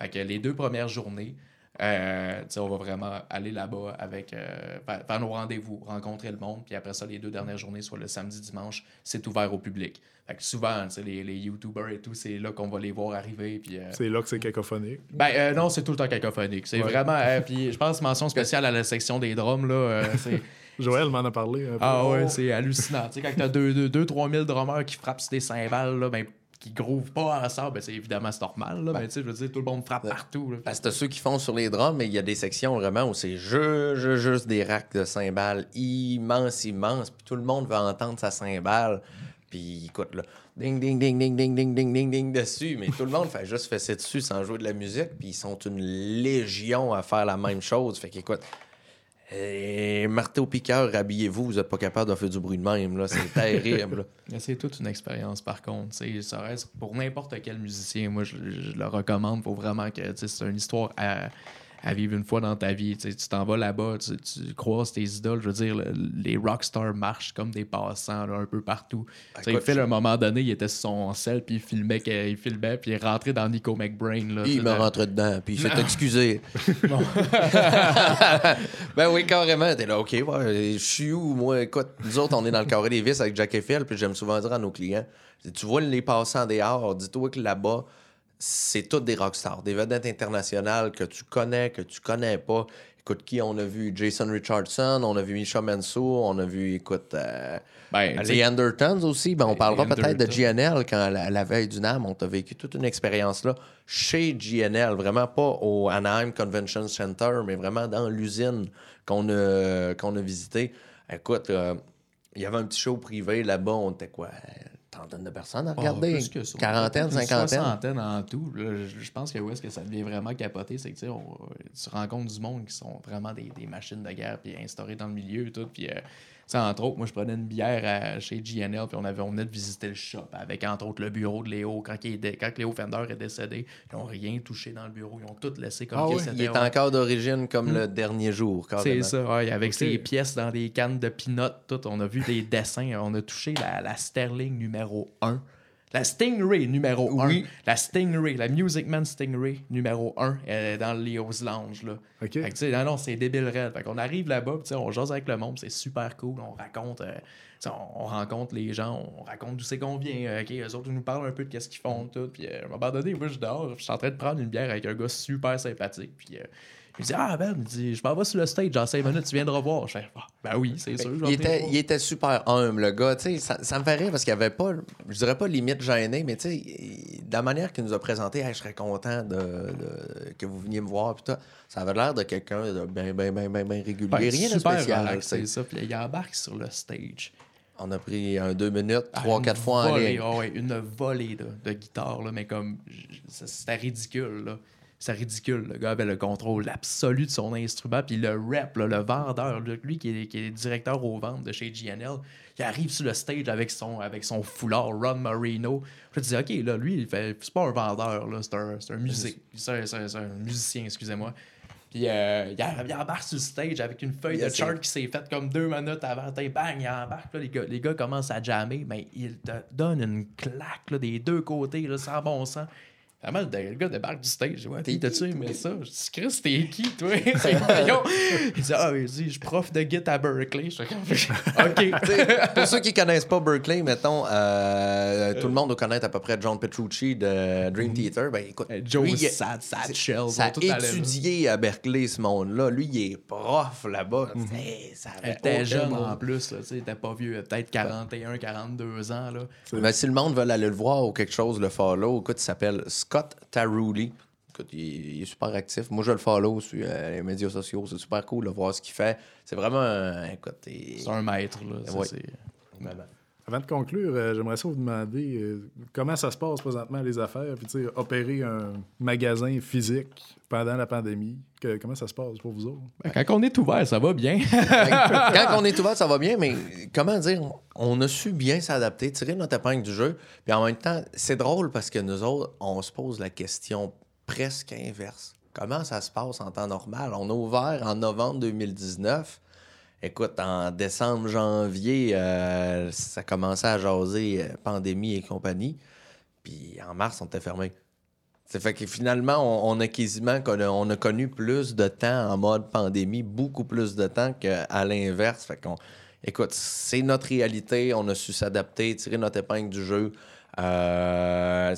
C: Fait que les deux premières journées, euh, on va vraiment aller là-bas avec euh, faire, nos rendez-vous, rencontrer le monde. Puis après ça, les deux dernières journées, soit le samedi, dimanche, c'est ouvert au public. Fait que souvent, les, les YouTubers et tout, c'est là qu'on va les voir arriver. Puis, euh,
A: C'est là que c'est cacophonique.
C: ben non, c'est tout le temps cacophonique. C'est
A: Ouais.
C: vraiment. <laughs> puis je pense mention spéciale à la section des drums là. <laughs>
A: Joël m'en a parlé un peu.
C: ah ouais, c'est hallucinant. Tu sais quand t'as 2-3 000 drummers qui frappent sur des cymbales là, ben qui groovent pas ensemble, ben c'est évidemment c'est normal là. Ben, tu sais, je veux dire, tout le monde frappe partout. là.
B: Parce que ceux qui font sur les drums, mais il y a des sections vraiment où c'est juste, juste, juste des racks de cymbales immenses, immenses. Puis tout le monde veut entendre sa cymbale. Puis écoute, là, ding, ding, ding, ding, ding, ding, ding, ding, ding dessus. Mais tout le monde fait juste fesser dessus sans jouer de la musique. Puis ils sont une légion à faire la même chose. Fait qu'écoute, euh, marteau piqueur, habillez-vous, vous êtes pas capable de faire du bruit de même. là. C'est terrible. <laughs>
C: c'est toute une expérience par contre. Ça reste pour n'importe quel musicien. Moi, je, je le recommande. Faut vraiment que c'est une histoire à, à vivre une fois dans ta vie. Tu t'en vas là-bas, tu, tu croises tes idoles. Je veux dire, le- les rockstars marchent comme des passants là, un peu partout. Tu sais,
B: écoute,
C: Phil, à un moment donné, il était sur son sel, puis il filmait, il filmait, puis il est rentré dans Nico McBrain. Là,
B: il me rentre dedans, puis il s'est excusé. <laughs> <laughs> ben oui, carrément. T'es là, OK, ouais, je suis où, moi? Écoute, nous autres, on est dans le carré des vis avec Jack et Phil, puis j'aime souvent dire à nos clients, tu vois les passants dehors, dis-toi que là-bas, c'est tous des rockstars, des vedettes internationales que tu connais, que tu connais pas. Écoute, qui on a vu? Jason Richardson, on a vu Misha Mansour, on a vu, écoute, euh,
C: Ben,
B: les Andertons aussi. Ben, on parlera peut-être de. GNL quand la, la veille du NAM, on t'a vécu toute une expérience là chez GNL, vraiment pas au Anaheim Convention Center, mais vraiment dans l'usine qu'on a, qu'on a visité. Écoute, euh, il y avait un petit show privé là-bas, on était quoi? Une trentaine de personnes à regarder?
C: plus que ça.
B: Quarantaine, cinquantaine?
C: Soixantaine en tout. Là, je, pense que où est-ce que ça devient vraiment capoté, c'est que on- tu rencontres du monde qui sont vraiment des, des machines de guerre puis instaurés dans le milieu et tout. Puis, euh, tu sais, entre autres, moi, je prenais une bière à- chez GNL puis on, avait, on venait de visiter le shop avec, entre autres, le bureau de Léo. Quand, il est dé- quand Léo Fender est décédé, ils n'ont rien touché dans le bureau. Ils ont tout laissé comme
A: Ah oui?
B: Il est
C: ouais.
B: encore d'origine comme le dernier jour.
C: C'est ça, ouais, avec
A: Ok.
C: ses pièces dans des cannes de peanuts, tout. On a vu des dessins, on a touché la, la Sterling numéro 1. La Stingray numéro 1.
B: Oui.
C: La Stingray, la Music Man Stingray numéro 1 euh, dans le Leo's Lounge. Là.
A: OK.
C: Fait que, non, non, c'est débile raide. Fait qu'on arrive là-bas, on jase avec le monde, c'est super cool. On raconte, euh, on, on rencontre les gens, on raconte d'où c'est qu'on vient. euh, OK, eux autres, ils nous parlent un peu de qu'est-ce qu'ils font, tout. Puis euh, à un moment donné, moi, je dors, je suis en train de prendre une bière avec un gars super sympathique. Puis euh, il me dit Ah, Ben, il dit, je m'en vais sur le stage dans 5 minutes, tu viendras voir. Je fais Ah, Ben oui, c'est sûr. je vais
B: Il était,
C: voir.
B: il était super humble, le gars. Tu sais, ça, ça me fait rire parce qu'il n'y avait pas, je dirais pas limite gêné, mais tu sais, de la manière qu'il nous a présenté, Hey, je serais content de, de- que vous veniez me voir. Ça avait l'air de quelqu'un de bien, bien, bien, bien, bien régulier.
C: Ben,
B: Rien de spécial.
C: c'est ça. Puis il embarque sur le stage.
B: On a pris un deux minutes,
C: Ah,
B: trois, quatre fois en ligne.
C: ah ouais, une volée de, de guitare, là, mais comme c'était ridicule. Là. C'était ridicule. Le gars avait le contrôle absolu de son instrument. Puis le rap, là, le vendeur, lui qui est, qui est directeur aux ventes de chez GNL, il arrive sur le stage avec son, avec son foulard Ron Marino. Je disais, OK, là, lui, il fait, c'est pas un vendeur, là, c'est un, c'est un, music- c'est un- c'est c'est musicien, excusez-moi. Puis euh, il, embarque sur le stage avec une feuille
B: Il
C: de chart qui s'est faite comme deux minutes avant. Bang, il embarque. Là, les, gars, les gars commencent à jammer, mais il te donne une claque là, des deux côtés, là, sans bon sens. Finalement, le gars débarque du stage. Ouais, t'as-tu aimé ça? Je dis, Chris, t'es qui, toi? <laughs> il dit, ah, il dit, je suis prof de guitare à Berkeley. Je suis <laughs>
B: OK. <laughs> pour ceux qui connaissent pas Berkeley, mettons, euh, tout le monde doit connaître à peu près John Petrucci de Dream Theater. Ben, écoute,
C: euh, Joe
B: lui,
C: Sad, Sad.
B: Ça a étudié à Berkeley, ce monde-là. Lui, il est prof là-bas.
C: Mm -hmm. était jeune en plus. Il était pas vieux, peut-être 41, 42 ans. Là.
B: Ben, si le monde veut aller le voir ou quelque chose, le follow, écoute, il s'appelle Scott Taruli. Écoute, il, est super actif. Moi, je le follow sur euh, les médias sociaux. C'est super cool de voir ce qu'il fait. C'est vraiment un. Écoute,
C: c'est un maître. Là.
B: Ouais.
A: Avant de conclure, euh, j'aimerais ça vous demander euh, comment ça se passe présentement les affaires, puis tu sais, opérer un magasin physique pendant la pandémie. Que, comment ça se passe pour vous autres?
C: Ben, quand on est ouvert, ça va bien. <laughs>
B: quand on est ouvert, ça va bien, mais comment dire, on a su bien s'adapter, tirer notre épingle du jeu, puis en même temps, c'est drôle parce que nous autres, on se pose la question presque inverse. Comment ça se passe en temps normal? On a ouvert en novembre 2019 Écoute, en décembre, janvier, euh, ça commençait à jaser euh, pandémie et compagnie. Puis en mars, on était fermé. Ça fait que finalement, on, a quasiment connu plus de temps en mode pandémie, beaucoup plus de temps qu'à l'inverse. Fait qu'on, écoute, c'est notre réalité. On a su s'adapter, tirer notre épingle du jeu. Euh,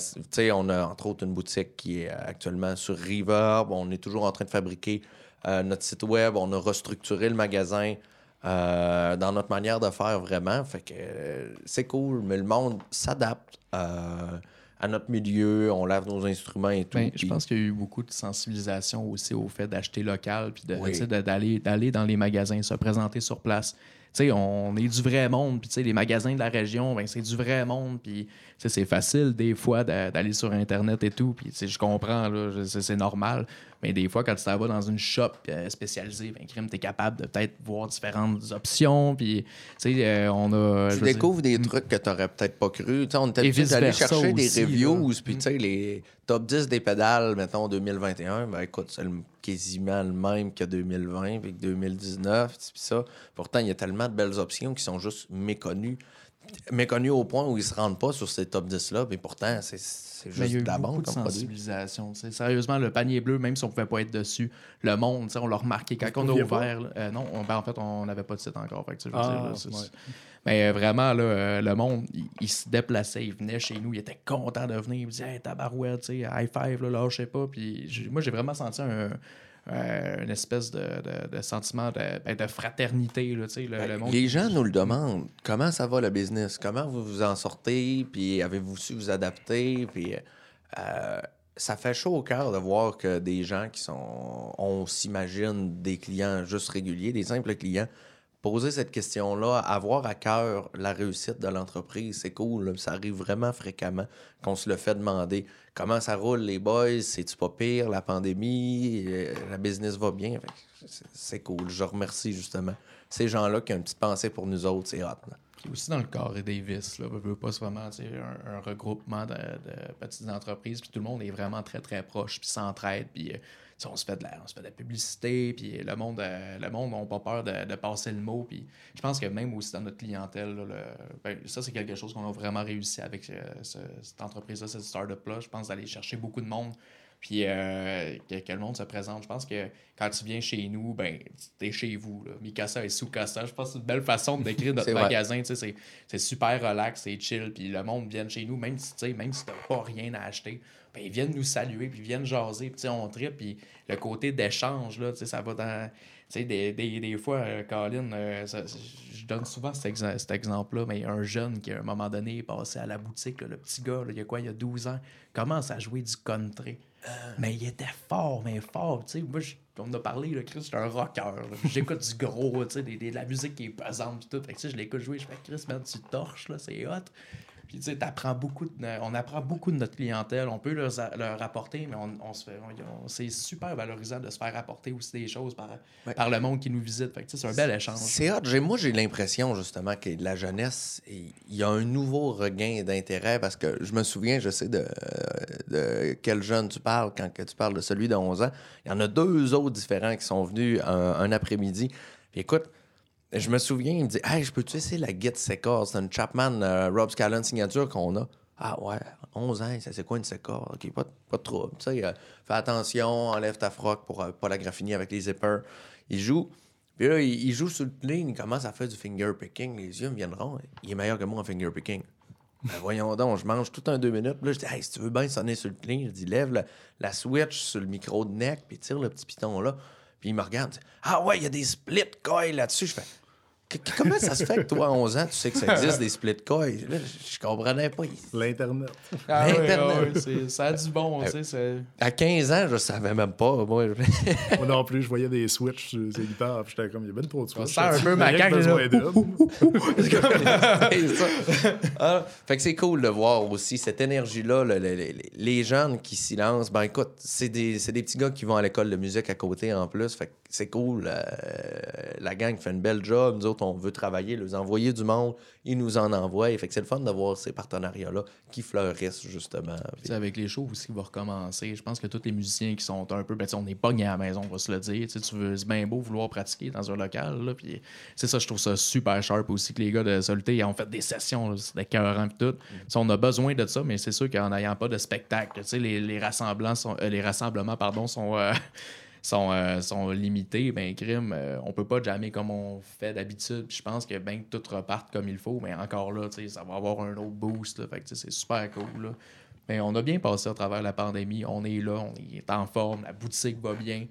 B: on a entre autres une boutique qui est actuellement sur Reverb. On est toujours en train de fabriquer notre site web. On a restructuré le magasin. Euh, dans notre manière de faire vraiment. Fait que euh, c'est cool, mais le monde s'adapte euh, à notre milieu, on lave nos instruments et tout.
C: Ben, je pense qu'il y a eu beaucoup de sensibilisation aussi au fait d'acheter local, puis d'aller d'aller dans les magasins, se présenter sur place. Sais, on est du vrai monde, puis les magasins de la région, ben, c'est du vrai monde, puis c'est facile des fois d'aller sur Internet et tout, puis je comprends, c'est normal. Mais des fois, quand tu t'en vas dans une shop euh, spécialisée, ben, crime, tu es capable de peut-être voir différentes options. Puis, tu sais, euh, on a.
B: Tu découvres des trucs que tu n'aurais peut-être pas cru. sais, on était habitué d'aller chercher des reviews, puis, tu sais, les top 10 des pédales, mettons, 2021, ben écoute, c'est quasiment le même que 2020, puis que 2019, puis ça. Pourtant, il y a tellement de belles options qui sont juste méconnues méconnu au point où ils se rendent pas sur ces top 10-là, mais pourtant, c'est juste de la
C: de sensibilisation. Sérieusement, le panier bleu, même si on pouvait pas être dessus, le monde, on l'a remarqué. Quand on a ouvert, euh, non, ben, en fait, on n'avait pas de site encore. Ah, mais euh, vraiment, là, euh, le monde, il, se déplaçait, il venait chez nous, il était content de venir, il me disait hey, tabarouette, high five, là, je sais pas. Puis moi, j'ai vraiment senti un euh, une espèce de, sentiment de, ben, fraternité. Là, le,
B: ben,
C: le monde
B: les gens nous le demandent. Comment ça va le business? Comment vous vous en sortez? Puis avez-vous su vous adapter? Puis euh, ça fait chaud au cœur de voir que des gens qui sont, on s'imagine, des clients juste réguliers, des simples clients, poser cette question-là, avoir à cœur la réussite de l'entreprise, c'est cool. Ça arrive vraiment fréquemment qu'on se le fait demander. Comment ça roule, les boys? C'est-tu pas pire, la pandémie? Euh, la business va bien? C'est cool. Je remercie justement ces gens-là qui ont une petite pensée pour nous autres. C'est hot.
C: Puis aussi dans le carré Davis, là, veut pas vraiment un, un regroupement de, petites entreprises, puis tout le monde est vraiment très, très proche, puis s'entraide, puis euh, on se fait de la, on se fait de la publicité, puis le monde euh, le monde n'a pas peur de, passer le mot. Puis je pense que même aussi dans notre clientèle, ben, ça, c'est quelque chose qu'on a vraiment réussi avec euh, cette entreprise-là, cette startup-là. Je pense d'aller chercher beaucoup de monde, puis euh, que, le monde se présente. Je pense que quand tu viens chez nous, ben, tu es chez vous. Là. Mikasa et Sukasa. Je pense que c'est une belle façon de décrire <laughs> notre magasin. C'est super relax, c'est chill. Puis le monde vient chez nous, même si, même si tu n'as pas rien à acheter ben, ils viennent nous saluer, puis ils viennent jaser, puis on tripe, puis le côté d'échange, là, ça va dans... Des, des, des, fois, euh, Colin, euh, je donne souvent cet, cet exemple-là, mais un jeune qui, à un moment donné, est passé à la boutique, le petit gars, il y a quoi, il y a 12 ans, commence à jouer du country. Euh. Mais il était fort, mais fort. sais moi, on a parlé, Chris, j'étais un rocker. J'écoute du gros, de la musique qui est pesante, tout. Fait que, je l'écoute jouer, je fais Chris, man, tu torches, là, c'est hot. Puis, tu sais, beaucoup on apprend beaucoup de notre clientèle. On peut leur, leur apporter, mais on, se fait, c'est super valorisant de se faire apporter aussi des choses par, par le monde qui nous visite. Fait c'est un bel échange.
B: C'est hot. Moi, j'ai l'impression, justement, que la jeunesse, il y a un nouveau regain d'intérêt parce que je me souviens, je sais de, de quel jeune tu parles quand que tu parles de celui de 11 ans. Il y en a deux autres différents qui sont venus un, après-midi. Puis écoute, je me souviens, il me dit Hey, je peux-tu essayer la Git Secor C'est une Chapman euh, Rob Scallon signature qu'on a. Ah ouais. 11 ans, ça c'est quoi une séquoia? OK, pas, pas de trouble. Tu sais, fais attention, enlève ta froc pour euh, pas la graffiner avec les zippers. Il joue. Puis là, il, joue sur le clean, il commence à faire du finger picking. Les yeux me viennent ronds. Il est meilleur que moi en finger picking. Ben voyons donc, je mange tout un deux minutes. Puis là, je dis, hey, si tu veux bien sonner sur le clean, je dis, lève la, la switch sur le micro de neck, puis tire le petit piton là. Puis il me regarde, dit, ah ouais, il y a des split coils là-dessus. Je fais, comment ça se fait que toi, à 11 ans, tu sais que ça existe des split coils? Là, je, comprenais pas.
A: L'Internet.
C: Ah ouais,
B: Internet.
C: ah ça a du bon, tu sais. c'est-
B: À 15 ans, je savais même pas. Moi, je- <laughs>
A: Moi non plus, je voyais des switches sur les guitares, puis j'étais comme, il y a bien trop de switches.
C: sent un peu macaque,
B: ça. Ah, fait que c'est cool de voir aussi cette énergie-là. le- le- le- les jeunes qui s'y lancent, ben écoute, c'est des, c'est des petits gars qui vont à l'école de musique à côté en plus. Fait que c'est cool. euh, la gang fait une belle job. Nous autres, on veut travailler, les envoyer du monde. Ils nous en envoient. Fait que c'est le fun de voir ces partenariats-là qui fleurissent, justement.
C: Avec les shows aussi qui vont recommencer, je pense que tous les musiciens qui sont un peu. Ben, on n'est pas à la maison, on va se le dire. Tu veux, c'est bien beau vouloir pratiquer dans un local. Là, puis c'est ça, je trouve ça super sharp aussi que les gars de Soluté ils ont fait des sessions, c'est écœurant puis tout. Sais, on a besoin de ça, mais c'est sûr qu'en n'ayant pas de spectacle, les, les, rassemblants sont, euh, les rassemblements pardon, sont. euh, sont, euh, sont limités, ben crime, euh, on peut pas jammer comme on fait d'habitude. Je pense que bien que tout reparte comme il faut, mais encore là, ça va avoir un autre boost. Là, fait que tu sais, c'est super cool. Là. Mais on a bien passé à travers la pandémie. On est là, on est en forme, la boutique va bien.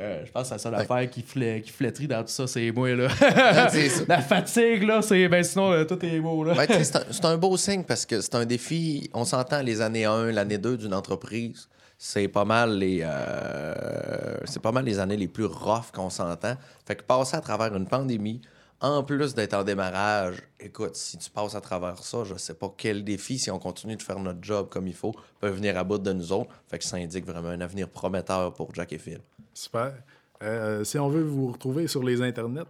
C: Euh, je pense que la seule affaire qui, flétrit dans tout ça, c'est moi. Là. <laughs> la fatigue, là, c'est. Ben sinon, euh, tout est beau. Là.
B: Ben, c'est un, c'est un beau signe parce que c'est un défi. On s'entend les années 1, l'année 2 d'une entreprise. C'est pas mal les euh, c'est pas mal les années les plus rough qu'on s'entend. Fait que passer à travers une pandémie, en plus d'être en démarrage, écoute, si tu passes à travers ça, je sais pas quel défi, si on continue de faire notre job comme il faut, peut venir à bout de nous autres. Fait que ça indique vraiment un avenir prometteur pour Jack et Phil.
A: Super. Euh, si on veut vous retrouver sur les internets,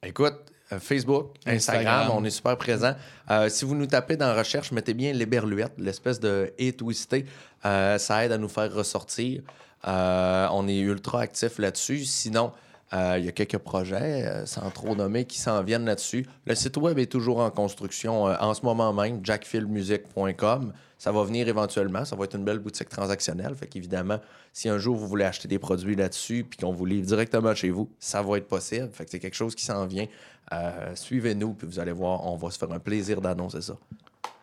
B: Écoute, Facebook, Instagram,
C: Instagram.
B: on est super présent. Euh, si vous nous tapez dans recherche, mettez bien l'éberluette, l'espèce de et twisté. Euh, ça aide à nous faire ressortir. Euh, on est ultra actif là-dessus. Sinon, euh, il y a quelques projets, euh, sans trop nommer, qui s'en viennent là-dessus. Le site web est toujours en construction euh, en ce moment même, jackfilmusic.com. Ça va venir éventuellement. Ça va être une belle boutique transactionnelle. Fait qu'évidemment, si un jour vous voulez acheter des produits là-dessus puis qu'on vous livre directement chez vous, ça va être possible. Fait que c'est quelque chose qui s'en vient. Euh, Suivez-nous, puis vous allez voir, on va se faire un plaisir d'annoncer ça.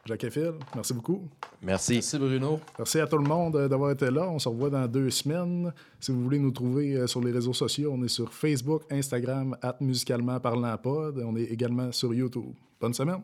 A: Jacques Phil, merci beaucoup.
B: Merci.
C: Merci Bruno.
A: Merci à tout le monde euh, d'avoir été là. On se revoit dans deux semaines. Si vous voulez nous trouver euh, sur les réseaux sociaux, on est sur Facebook, Instagram, at musicalement parlant pod. On est également sur YouTube. Bonne semaine.